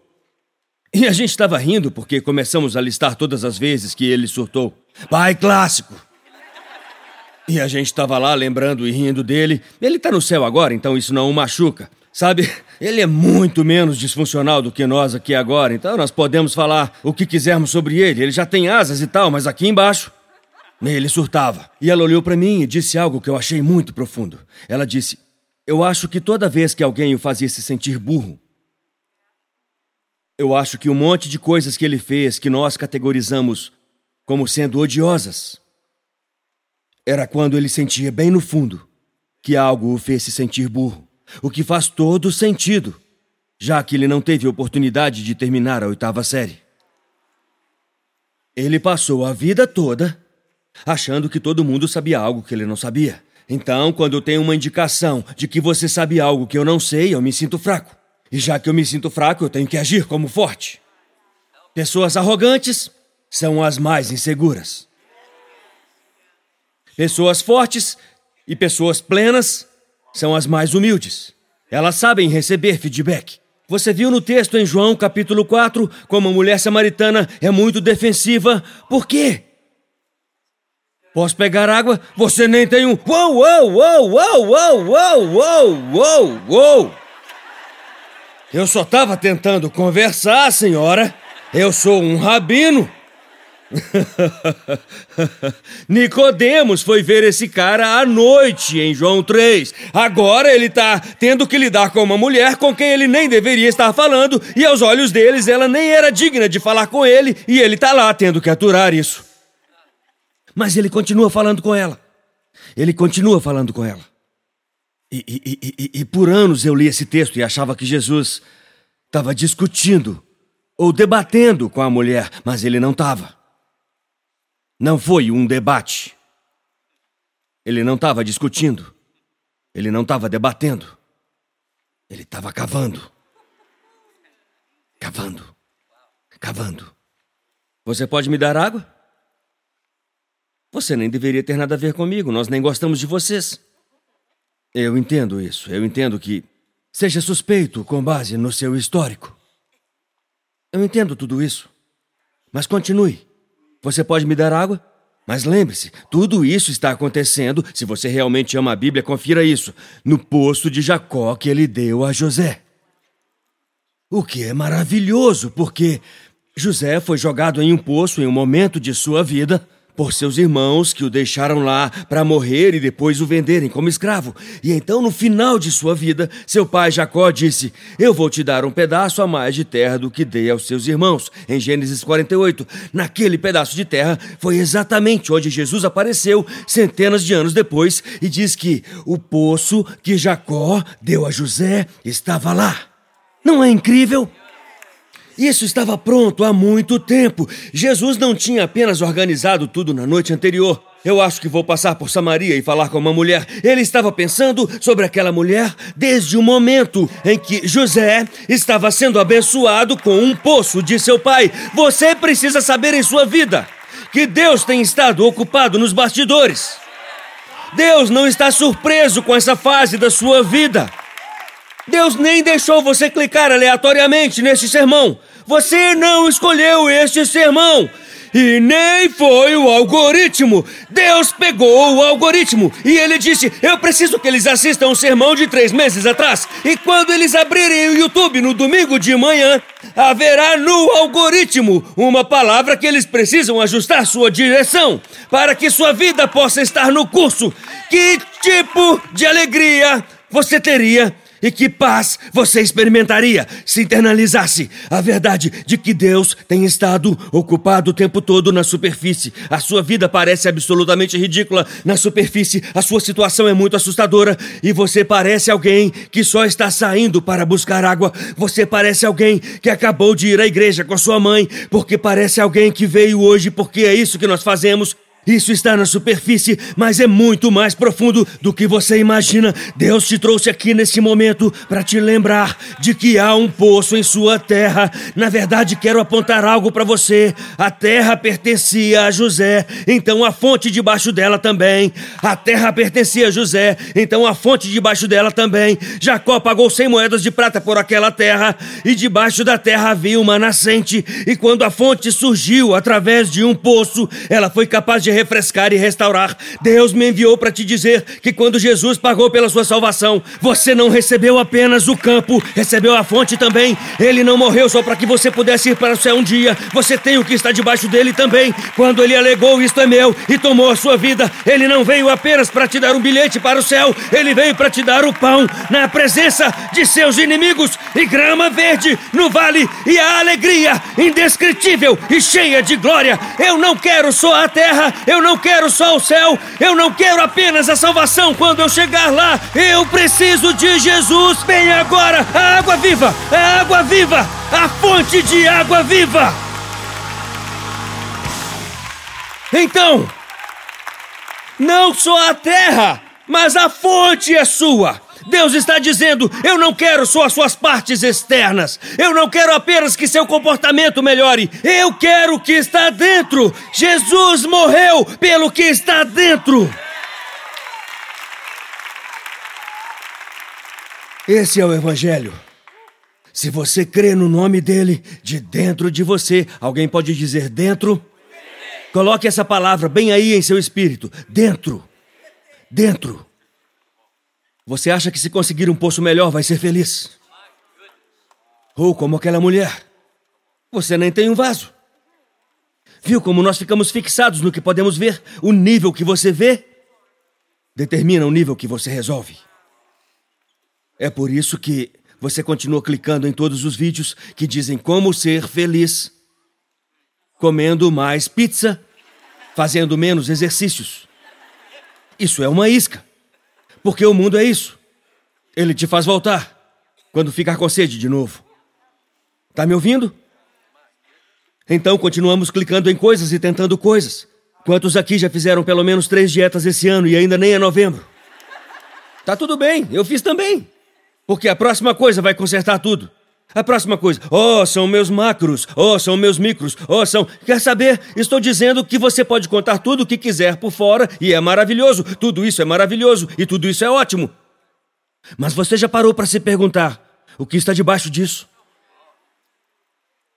E a gente estava rindo porque começamos a listar todas as vezes que ele surtou. Pai clássico. E a gente estava lá lembrando e rindo dele. Ele está no céu agora, então isso não o machuca. Sabe, ele é muito menos disfuncional do que nós aqui agora, então nós podemos falar o que quisermos sobre ele. Ele já tem asas e tal, mas aqui embaixo. Ele surtava. E ela olhou para mim e disse algo que eu achei muito profundo. Ela disse: Eu acho que toda vez que alguém o fazia se sentir burro, eu acho que um monte de coisas que ele fez que nós categorizamos como sendo odiosas. Era quando ele sentia bem no fundo que algo o fez se sentir burro, o que faz todo sentido, já que ele não teve oportunidade de terminar a oitava série. Ele passou a vida toda achando que todo mundo sabia algo que ele não sabia. Então, quando eu tenho uma indicação de que você sabe algo que eu não sei, eu me sinto fraco. E já que eu me sinto fraco, eu tenho que agir como forte. Pessoas arrogantes são as mais inseguras. Pessoas fortes e pessoas plenas são as mais humildes. Elas sabem receber feedback. Você viu no texto em João capítulo 4 como a mulher samaritana é muito defensiva. Por quê? Posso pegar água? Você nem tem um. Uou, uou, uou, uou, uou, uou, uou, uou, uou. Eu só estava tentando conversar, senhora. Eu sou um rabino. Nicodemos foi ver esse cara à noite em João 3. Agora ele está tendo que lidar com uma mulher com quem ele nem deveria estar falando, e aos olhos deles ela nem era digna de falar com ele, e ele está lá tendo que aturar isso. Mas ele continua falando com ela. Ele continua falando com ela. E, e, e, e por anos eu li esse texto e achava que Jesus estava discutindo ou debatendo com a mulher, mas ele não estava. Não foi um debate. Ele não estava discutindo. Ele não estava debatendo. Ele estava cavando. Cavando. Cavando. Você pode me dar água? Você nem deveria ter nada a ver comigo, nós nem gostamos de vocês. Eu entendo isso, eu entendo que seja suspeito com base no seu histórico. Eu entendo tudo isso. Mas continue. Você pode me dar água? Mas lembre-se, tudo isso está acontecendo, se você realmente ama a Bíblia, confira isso, no poço de Jacó que ele deu a José. O que é maravilhoso, porque José foi jogado em um poço em um momento de sua vida por seus irmãos que o deixaram lá para morrer e depois o venderem como escravo. E então, no final de sua vida, seu pai Jacó disse: Eu vou te dar um pedaço a mais de terra do que dei aos seus irmãos. Em Gênesis 48. Naquele pedaço de terra foi exatamente onde Jesus apareceu centenas de anos depois e diz que o poço que Jacó deu a José estava lá. Não é incrível? Isso estava pronto há muito tempo. Jesus não tinha apenas organizado tudo na noite anterior. Eu acho que vou passar por Samaria e falar com uma mulher. Ele estava pensando sobre aquela mulher desde o momento em que José estava sendo abençoado com um poço de seu pai. Você precisa saber em sua vida que Deus tem estado ocupado nos bastidores. Deus não está surpreso com essa fase da sua vida. Deus nem deixou você clicar aleatoriamente neste sermão. Você não escolheu este sermão. E nem foi o algoritmo. Deus pegou o algoritmo e ele disse: Eu preciso que eles assistam um sermão de três meses atrás. E quando eles abrirem o YouTube no domingo de manhã, haverá no algoritmo uma palavra que eles precisam ajustar sua direção para que sua vida possa estar no curso. Que tipo de alegria você teria e que paz você experimentaria se internalizasse a verdade de que Deus tem estado ocupado o tempo todo na superfície. A sua vida parece absolutamente ridícula na superfície, a sua situação é muito assustadora e você parece alguém que só está saindo para buscar água. Você parece alguém que acabou de ir à igreja com sua mãe, porque parece alguém que veio hoje porque é isso que nós fazemos isso está na superfície, mas é muito mais profundo do que você imagina. Deus te trouxe aqui nesse momento para te lembrar de que há um poço em sua terra. Na verdade, quero apontar algo para você. A terra pertencia a José, então a fonte debaixo dela também. A terra pertencia a José, então a fonte debaixo dela também. Jacó pagou cem moedas de prata por aquela terra, e debaixo da terra havia uma nascente. E quando a fonte surgiu através de um poço, ela foi capaz de refrescar e restaurar. Deus me enviou para te dizer que quando Jesus pagou pela sua salvação, você não recebeu apenas o campo, recebeu a fonte também. Ele não morreu só para que você pudesse ir para o céu um dia. Você tem o que está debaixo dele também. Quando ele alegou isto é meu e tomou a sua vida, ele não veio apenas para te dar um bilhete para o céu, ele veio para te dar o pão na presença de seus inimigos e grama verde no vale e a alegria indescritível e cheia de glória. Eu não quero só a terra, eu não quero só o céu, eu não quero apenas a salvação quando eu chegar lá. Eu preciso de Jesus. Vem agora a água viva, a água viva, a fonte de água viva. Então, não só a terra, mas a fonte é sua. Deus está dizendo: eu não quero só as suas partes externas, eu não quero apenas que seu comportamento melhore, eu quero o que está dentro. Jesus morreu pelo que está dentro. Esse é o Evangelho. Se você crê no nome dele, de dentro de você, alguém pode dizer dentro? Coloque essa palavra bem aí em seu espírito: dentro. Dentro. Você acha que se conseguir um poço melhor vai ser feliz? Ou como aquela mulher. Você nem tem um vaso. Viu como nós ficamos fixados no que podemos ver? O nível que você vê determina o nível que você resolve. É por isso que você continua clicando em todos os vídeos que dizem como ser feliz, comendo mais pizza, fazendo menos exercícios. Isso é uma isca. Porque o mundo é isso. Ele te faz voltar quando ficar com sede de novo. Tá me ouvindo? Então continuamos clicando em coisas e tentando coisas. Quantos aqui já fizeram pelo menos três dietas esse ano e ainda nem é novembro? Tá tudo bem, eu fiz também. Porque a próxima coisa vai consertar tudo. A próxima coisa, oh, são meus macros, oh, são meus micros, oh, são. Quer saber? Estou dizendo que você pode contar tudo o que quiser por fora e é maravilhoso. Tudo isso é maravilhoso e tudo isso é ótimo. Mas você já parou para se perguntar o que está debaixo disso?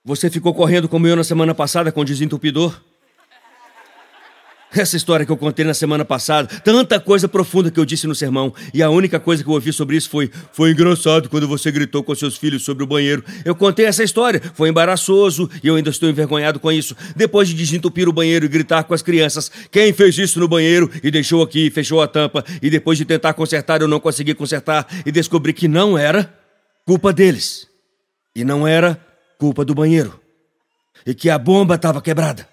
Você ficou correndo como eu na semana passada com o desentupidor? Essa história que eu contei na semana passada, tanta coisa profunda que eu disse no sermão, e a única coisa que eu ouvi sobre isso foi: foi engraçado quando você gritou com seus filhos sobre o banheiro. Eu contei essa história, foi embaraçoso e eu ainda estou envergonhado com isso. Depois de desentupir o banheiro e gritar com as crianças: quem fez isso no banheiro e deixou aqui, fechou a tampa, e depois de tentar consertar eu não consegui consertar e descobri que não era culpa deles, e não era culpa do banheiro, e que a bomba estava quebrada.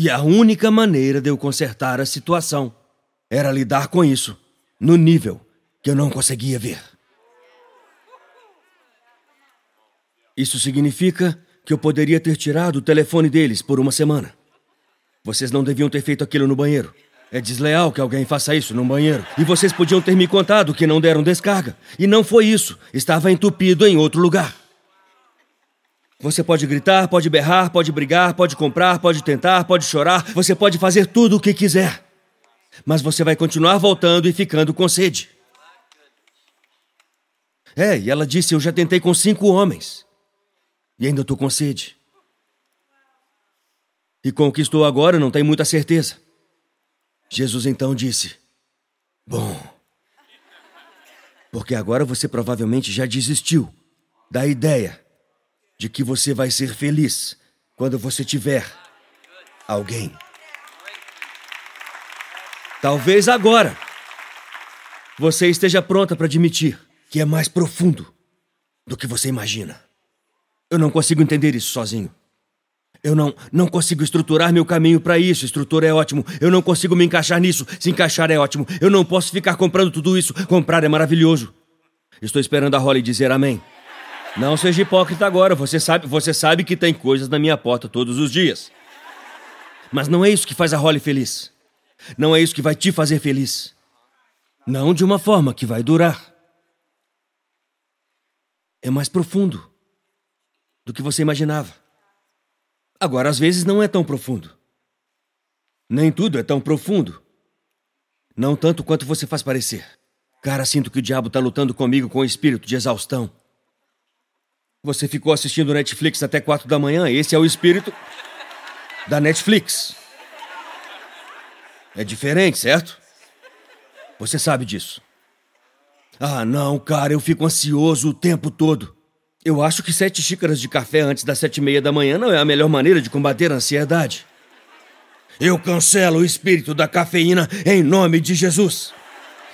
E a única maneira de eu consertar a situação era lidar com isso no nível que eu não conseguia ver. Isso significa que eu poderia ter tirado o telefone deles por uma semana. Vocês não deviam ter feito aquilo no banheiro. É desleal que alguém faça isso no banheiro. E vocês podiam ter me contado que não deram descarga. E não foi isso. Estava entupido em outro lugar. Você pode gritar, pode berrar, pode brigar, pode comprar, pode tentar, pode chorar, você pode fazer tudo o que quiser. Mas você vai continuar voltando e ficando com sede. É, e ela disse: Eu já tentei com cinco homens. E ainda estou com sede. E com o que estou agora, não tenho muita certeza. Jesus então disse: Bom. Porque agora você provavelmente já desistiu da ideia de que você vai ser feliz quando você tiver alguém. Talvez agora você esteja pronta para admitir que é mais profundo do que você imagina. Eu não consigo entender isso sozinho. Eu não, não consigo estruturar meu caminho para isso. Estrutura é ótimo. Eu não consigo me encaixar nisso. Se encaixar é ótimo. Eu não posso ficar comprando tudo isso. Comprar é maravilhoso. Estou esperando a Holly dizer amém. Não seja hipócrita agora. Você sabe, você sabe que tem coisas na minha porta todos os dias. Mas não é isso que faz a Holly feliz. Não é isso que vai te fazer feliz. Não de uma forma que vai durar. É mais profundo do que você imaginava. Agora, às vezes, não é tão profundo. Nem tudo é tão profundo. Não tanto quanto você faz parecer. Cara, sinto que o diabo tá lutando comigo com o espírito de exaustão. Você ficou assistindo Netflix até quatro da manhã? Esse é o espírito da Netflix. É diferente, certo? Você sabe disso. Ah, não, cara, eu fico ansioso o tempo todo. Eu acho que sete xícaras de café antes das sete e meia da manhã não é a melhor maneira de combater a ansiedade. Eu cancelo o espírito da cafeína em nome de Jesus.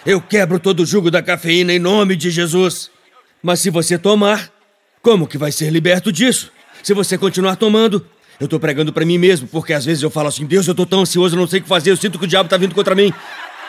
Eu quebro todo o jugo da cafeína em nome de Jesus. Mas se você tomar, como que vai ser liberto disso? Se você continuar tomando, eu tô pregando para mim mesmo, porque às vezes eu falo assim: Deus, eu tô tão ansioso, eu não sei o que fazer, eu sinto que o diabo tá vindo contra mim.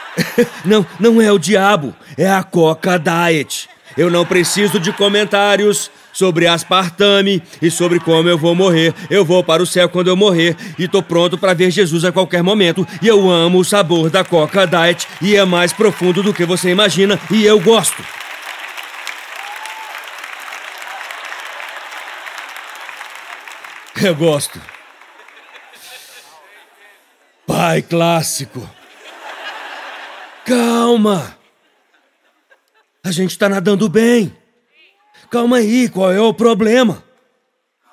não, não é o diabo, é a Coca Diet. Eu não preciso de comentários sobre aspartame e sobre como eu vou morrer. Eu vou para o céu quando eu morrer e tô pronto para ver Jesus a qualquer momento. E eu amo o sabor da Coca Diet e é mais profundo do que você imagina e eu gosto. Eu gosto. Pai clássico. Calma. A gente tá nadando bem. Calma aí, qual é o problema?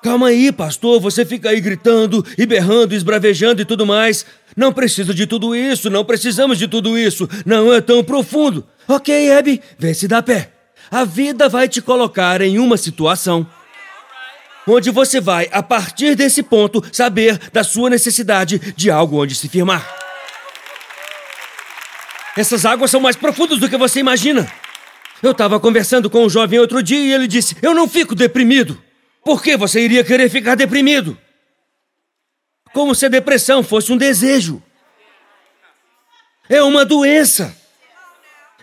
Calma aí, pastor, você fica aí gritando e berrando, esbravejando e tudo mais. Não precisa de tudo isso, não precisamos de tudo isso. Não é tão profundo. Ok, Abby, vê se dá pé. A vida vai te colocar em uma situação onde você vai, a partir desse ponto, saber da sua necessidade de algo onde se firmar. Essas águas são mais profundas do que você imagina. Eu estava conversando com um jovem outro dia e ele disse: Eu não fico deprimido. Por que você iria querer ficar deprimido? Como se a depressão fosse um desejo. É uma doença.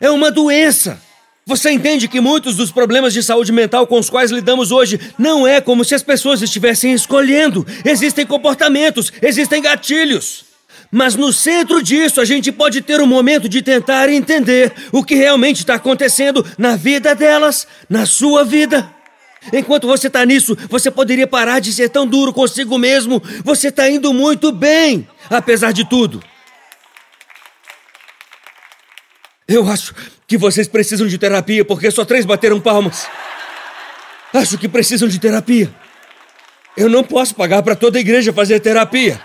É uma doença. Você entende que muitos dos problemas de saúde mental com os quais lidamos hoje não é como se as pessoas estivessem escolhendo. Existem comportamentos, existem gatilhos. Mas no centro disso, a gente pode ter um momento de tentar entender o que realmente está acontecendo na vida delas, na sua vida. Enquanto você está nisso, você poderia parar de ser tão duro consigo mesmo. Você está indo muito bem, apesar de tudo. Eu acho que vocês precisam de terapia porque só três bateram palmas. Acho que precisam de terapia. Eu não posso pagar para toda a igreja fazer terapia.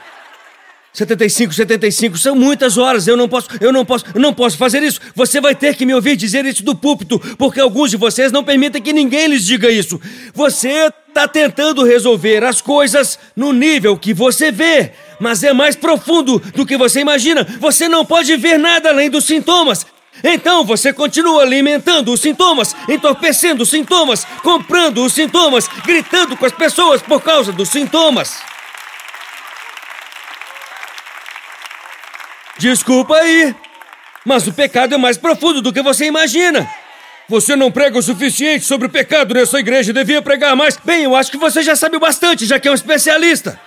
75, 75, são muitas horas. Eu não posso, eu não posso, eu não posso fazer isso. Você vai ter que me ouvir dizer isso do púlpito, porque alguns de vocês não permitem que ninguém lhes diga isso. Você está tentando resolver as coisas no nível que você vê, mas é mais profundo do que você imagina. Você não pode ver nada além dos sintomas. Então você continua alimentando os sintomas, entorpecendo os sintomas, comprando os sintomas, gritando com as pessoas por causa dos sintomas. Desculpa aí, mas o pecado é mais profundo do que você imagina. Você não prega o suficiente sobre o pecado nessa igreja, devia pregar mais. Bem, eu acho que você já sabe bastante, já que é um especialista.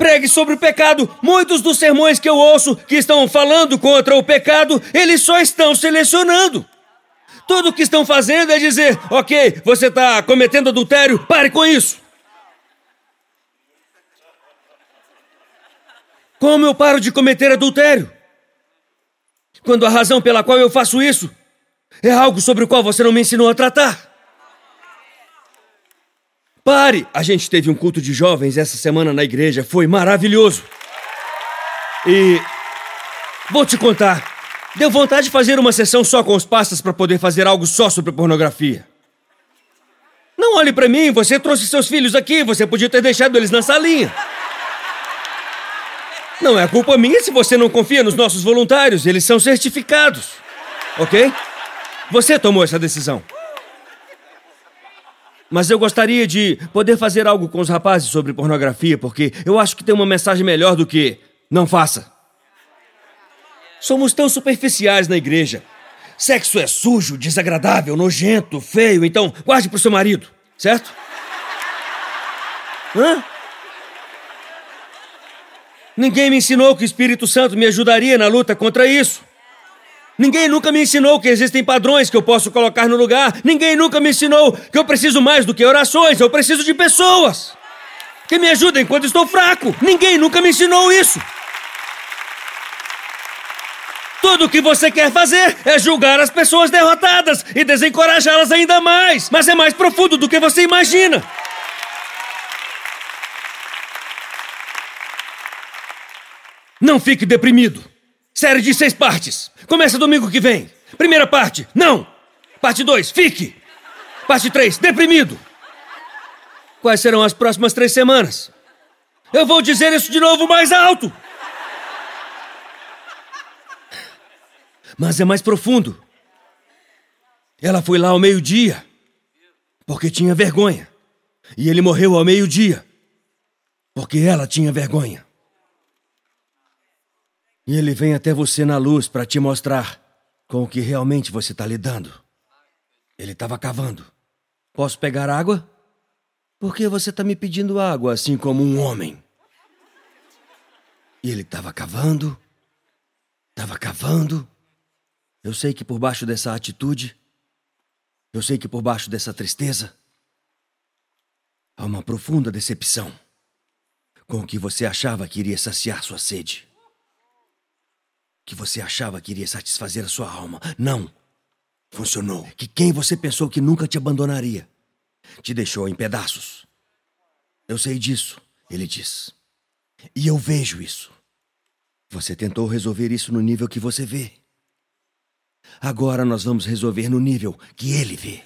Pregue sobre o pecado. Muitos dos sermões que eu ouço que estão falando contra o pecado, eles só estão selecionando. Tudo o que estão fazendo é dizer: ok, você está cometendo adultério, pare com isso. Como eu paro de cometer adultério? Quando a razão pela qual eu faço isso é algo sobre o qual você não me ensinou a tratar. Pare! A gente teve um culto de jovens essa semana na igreja, foi maravilhoso. E vou te contar, deu vontade de fazer uma sessão só com os pastas para poder fazer algo só sobre pornografia. Não olhe para mim, você trouxe seus filhos aqui, você podia ter deixado eles na salinha. Não é culpa minha se você não confia nos nossos voluntários, eles são certificados. Ok? Você tomou essa decisão. Mas eu gostaria de poder fazer algo com os rapazes sobre pornografia, porque eu acho que tem uma mensagem melhor do que não faça. Somos tão superficiais na igreja. Sexo é sujo, desagradável, nojento, feio, então guarde para o seu marido, certo? Hã? Ninguém me ensinou que o Espírito Santo me ajudaria na luta contra isso. Ninguém nunca me ensinou que existem padrões que eu posso colocar no lugar. Ninguém nunca me ensinou que eu preciso mais do que orações, eu preciso de pessoas que me ajudem quando estou fraco. Ninguém nunca me ensinou isso. Tudo o que você quer fazer é julgar as pessoas derrotadas e desencorajá-las ainda mais. Mas é mais profundo do que você imagina. Não fique deprimido. Série de seis partes. Começa domingo que vem. Primeira parte, não. Parte 2, fique. Parte 3, deprimido. Quais serão as próximas três semanas? Eu vou dizer isso de novo mais alto. Mas é mais profundo. Ela foi lá ao meio-dia, porque tinha vergonha. E ele morreu ao meio-dia, porque ela tinha vergonha. E ele vem até você na luz para te mostrar com o que realmente você está lidando. Ele estava cavando. Posso pegar água? Por que você está me pedindo água assim como um homem? E ele estava cavando, estava cavando. Eu sei que por baixo dessa atitude, eu sei que por baixo dessa tristeza, há uma profunda decepção com o que você achava que iria saciar sua sede que você achava que iria satisfazer a sua alma. Não. Funcionou. Que quem você pensou que nunca te abandonaria te deixou em pedaços. Eu sei disso, ele diz. E eu vejo isso. Você tentou resolver isso no nível que você vê. Agora nós vamos resolver no nível que ele vê.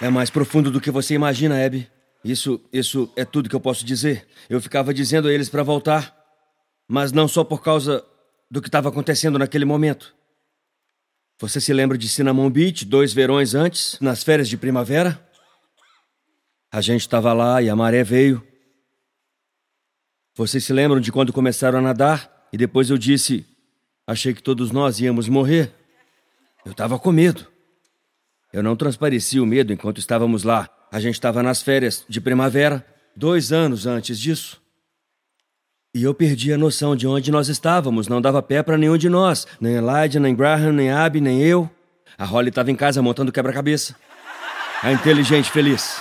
É mais profundo do que você imagina, Abby. Isso, isso é tudo que eu posso dizer. Eu ficava dizendo a eles para voltar, mas não só por causa do que estava acontecendo naquele momento. Você se lembra de Cinnamon Beach, dois verões antes, nas férias de primavera? A gente estava lá e a maré veio. Vocês se lembram de quando começaram a nadar? E depois eu disse: achei que todos nós íamos morrer. Eu estava com medo. Eu não transpareci o medo enquanto estávamos lá. A gente estava nas férias de primavera, dois anos antes disso. E eu perdi a noção de onde nós estávamos, não dava pé para nenhum de nós. Nem Elijah, nem Graham, nem Abby, nem eu. A Holly estava em casa montando quebra-cabeça. A inteligente feliz.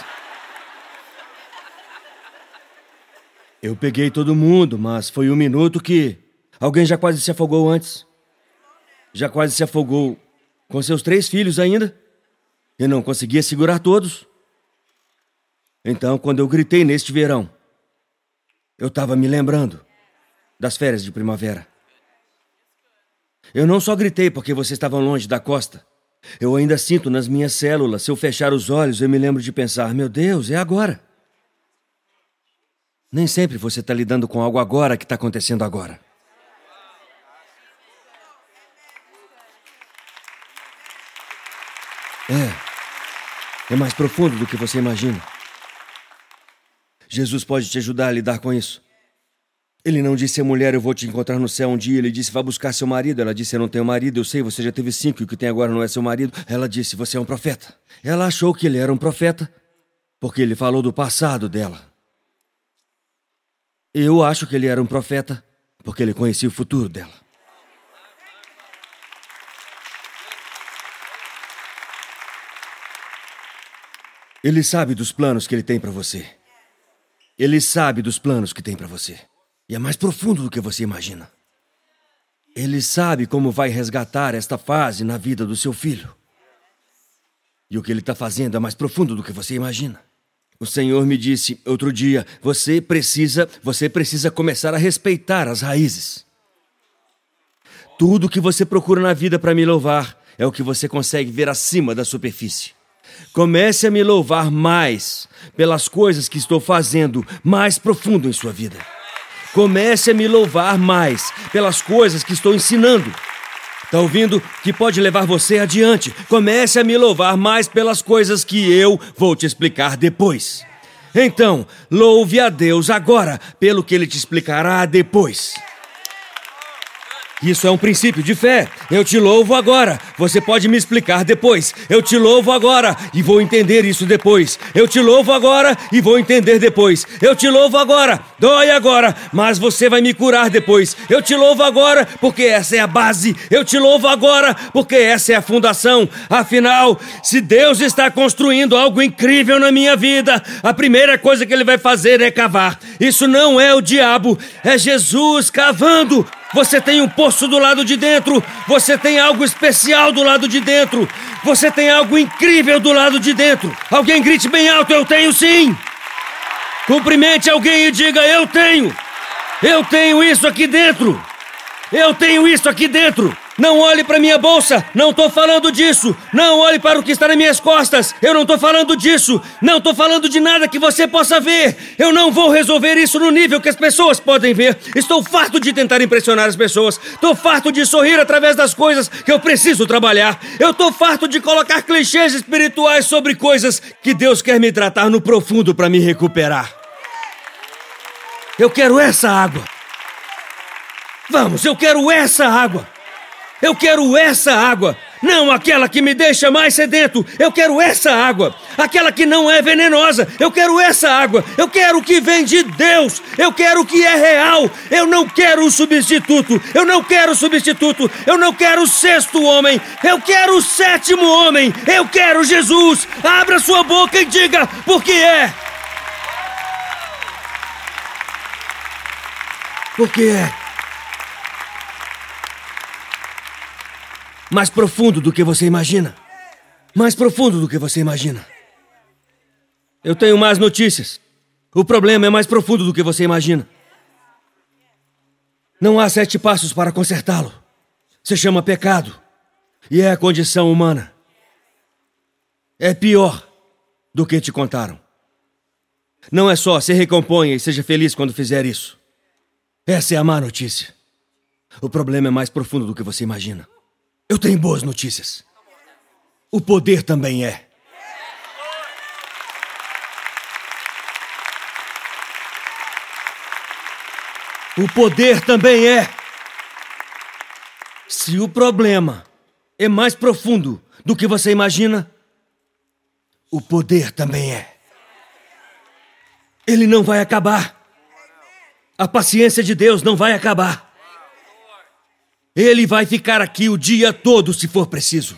Eu peguei todo mundo, mas foi um minuto que alguém já quase se afogou antes. Já quase se afogou com seus três filhos ainda. E não conseguia segurar todos. Então, quando eu gritei neste verão, eu estava me lembrando das férias de primavera. Eu não só gritei porque vocês estavam longe da costa. Eu ainda sinto nas minhas células, se eu fechar os olhos, eu me lembro de pensar: meu Deus, é agora. Nem sempre você está lidando com algo agora que está acontecendo agora. É. É mais profundo do que você imagina. Jesus pode te ajudar a lidar com isso. Ele não disse à mulher, eu vou te encontrar no céu um dia. Ele disse, vá buscar seu marido. Ela disse, eu não tenho marido. Eu sei, você já teve cinco e o que tem agora não é seu marido. Ela disse, você é um profeta. Ela achou que ele era um profeta porque ele falou do passado dela. Eu acho que ele era um profeta porque ele conhecia o futuro dela. Ele sabe dos planos que ele tem para você. Ele sabe dos planos que tem para você. E é mais profundo do que você imagina. Ele sabe como vai resgatar esta fase na vida do seu filho. E o que ele está fazendo é mais profundo do que você imagina. O Senhor me disse outro dia: você precisa, você precisa começar a respeitar as raízes. Tudo que você procura na vida para me louvar é o que você consegue ver acima da superfície. Comece a me louvar mais pelas coisas que estou fazendo mais profundo em sua vida. Comece a me louvar mais pelas coisas que estou ensinando. Está ouvindo? Que pode levar você adiante. Comece a me louvar mais pelas coisas que eu vou te explicar depois. Então, louve a Deus agora pelo que ele te explicará depois. Isso é um princípio de fé. Eu te louvo agora. Você pode me explicar depois. Eu te louvo agora e vou entender isso depois. Eu te louvo agora e vou entender depois. Eu te louvo agora. Dói agora, mas você vai me curar depois. Eu te louvo agora porque essa é a base. Eu te louvo agora porque essa é a fundação. Afinal, se Deus está construindo algo incrível na minha vida, a primeira coisa que ele vai fazer é cavar. Isso não é o diabo, é Jesus cavando. Você tem um poço do lado de dentro. Você tem algo especial do lado de dentro. Você tem algo incrível do lado de dentro. Alguém grite bem alto: Eu tenho sim. Cumprimente alguém e diga: Eu tenho. Eu tenho isso aqui dentro. Eu tenho isso aqui dentro. Não olhe para minha bolsa, não estou falando disso. Não olhe para o que está nas minhas costas, eu não estou falando disso. Não estou falando de nada que você possa ver. Eu não vou resolver isso no nível que as pessoas podem ver. Estou farto de tentar impressionar as pessoas. Estou farto de sorrir através das coisas que eu preciso trabalhar. Eu estou farto de colocar clichês espirituais sobre coisas que Deus quer me tratar no profundo para me recuperar. Eu quero essa água. Vamos, eu quero essa água. Eu quero essa água, não aquela que me deixa mais sedento. Eu quero essa água, aquela que não é venenosa. Eu quero essa água. Eu quero o que vem de Deus. Eu quero o que é real. Eu não quero o substituto. Eu não quero o substituto. Eu não quero o sexto homem. Eu quero o sétimo homem. Eu quero Jesus. Abra sua boca e diga: por que é? Por que é? Mais profundo do que você imagina. Mais profundo do que você imagina. Eu tenho mais notícias. O problema é mais profundo do que você imagina. Não há sete passos para consertá-lo. Se chama pecado. E é a condição humana. É pior do que te contaram. Não é só se recomponha e seja feliz quando fizer isso. Essa é a má notícia. O problema é mais profundo do que você imagina. Eu tenho boas notícias. O poder também é. O poder também é. Se o problema é mais profundo do que você imagina, o poder também é. Ele não vai acabar. A paciência de Deus não vai acabar. Ele vai ficar aqui o dia todo se for preciso.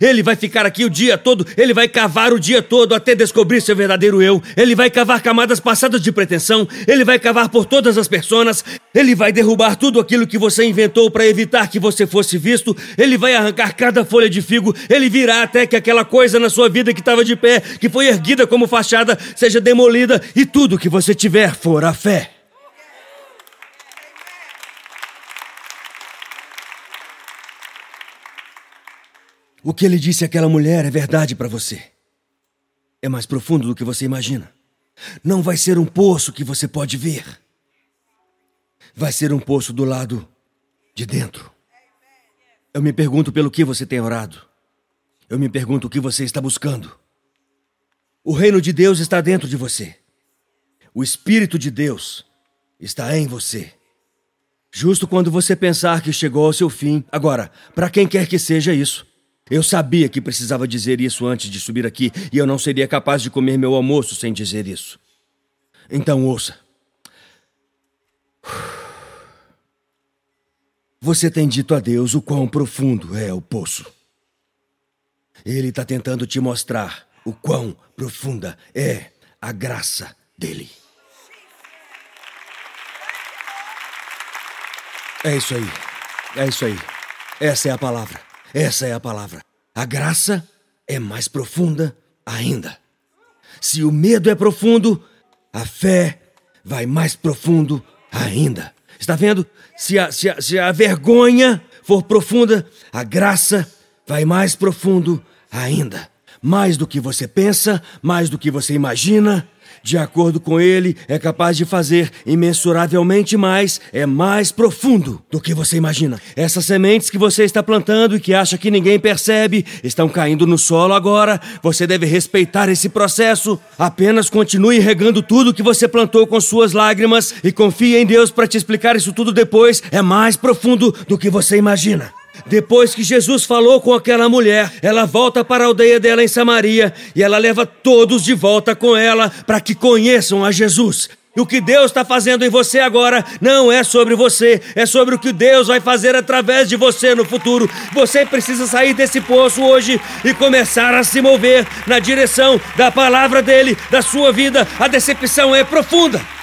Ele vai ficar aqui o dia todo, ele vai cavar o dia todo até descobrir seu verdadeiro eu. Ele vai cavar camadas passadas de pretensão, ele vai cavar por todas as personas, ele vai derrubar tudo aquilo que você inventou para evitar que você fosse visto, ele vai arrancar cada folha de figo, ele virá até que aquela coisa na sua vida que estava de pé, que foi erguida como fachada, seja demolida e tudo que você tiver for a fé. O que ele disse àquela mulher é verdade para você. É mais profundo do que você imagina. Não vai ser um poço que você pode ver. Vai ser um poço do lado de dentro. Eu me pergunto pelo que você tem orado. Eu me pergunto o que você está buscando. O reino de Deus está dentro de você. O Espírito de Deus está em você. Justo quando você pensar que chegou ao seu fim. Agora, para quem quer que seja isso, eu sabia que precisava dizer isso antes de subir aqui e eu não seria capaz de comer meu almoço sem dizer isso. Então ouça. Você tem dito a Deus o quão profundo é o poço. Ele está tentando te mostrar o quão profunda é a graça dele. É isso aí. É isso aí. Essa é a palavra. Essa é a palavra. A graça é mais profunda ainda. Se o medo é profundo, a fé vai mais profundo ainda. Está vendo? Se a, se a, se a vergonha for profunda, a graça vai mais profundo ainda. Mais do que você pensa, mais do que você imagina, de acordo com ele, é capaz de fazer imensuravelmente mais, é mais profundo do que você imagina. Essas sementes que você está plantando e que acha que ninguém percebe, estão caindo no solo agora. Você deve respeitar esse processo. Apenas continue regando tudo que você plantou com suas lágrimas e confie em Deus para te explicar isso tudo depois. É mais profundo do que você imagina. Depois que Jesus falou com aquela mulher, ela volta para a aldeia dela em Samaria e ela leva todos de volta com ela para que conheçam a Jesus. E o que Deus está fazendo em você agora não é sobre você, é sobre o que Deus vai fazer através de você no futuro. Você precisa sair desse poço hoje e começar a se mover na direção da palavra dele, da sua vida. A decepção é profunda.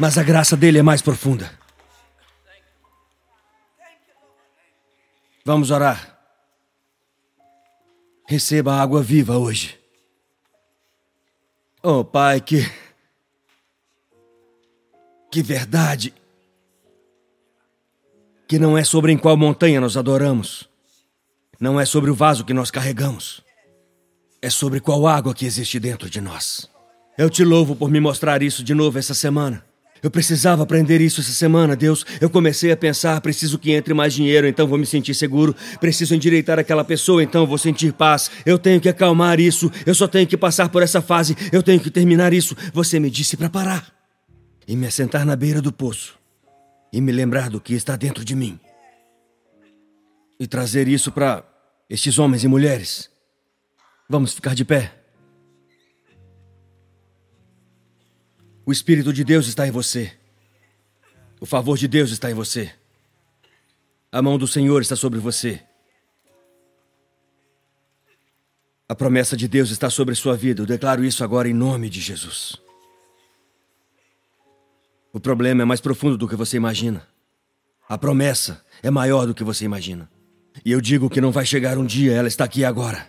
Mas a graça dele é mais profunda. Vamos orar. Receba a água viva hoje. Oh, Pai, que. Que verdade. Que não é sobre em qual montanha nós adoramos. Não é sobre o vaso que nós carregamos. É sobre qual água que existe dentro de nós. Eu te louvo por me mostrar isso de novo essa semana. Eu precisava aprender isso essa semana, Deus. Eu comecei a pensar: preciso que entre mais dinheiro, então vou me sentir seguro. Preciso endireitar aquela pessoa, então vou sentir paz. Eu tenho que acalmar isso. Eu só tenho que passar por essa fase. Eu tenho que terminar isso. Você me disse para parar e me assentar na beira do poço e me lembrar do que está dentro de mim e trazer isso para estes homens e mulheres. Vamos ficar de pé. O Espírito de Deus está em você. O favor de Deus está em você. A mão do Senhor está sobre você. A promessa de Deus está sobre sua vida. Eu declaro isso agora em nome de Jesus. O problema é mais profundo do que você imagina. A promessa é maior do que você imagina. E eu digo que não vai chegar um dia, ela está aqui agora.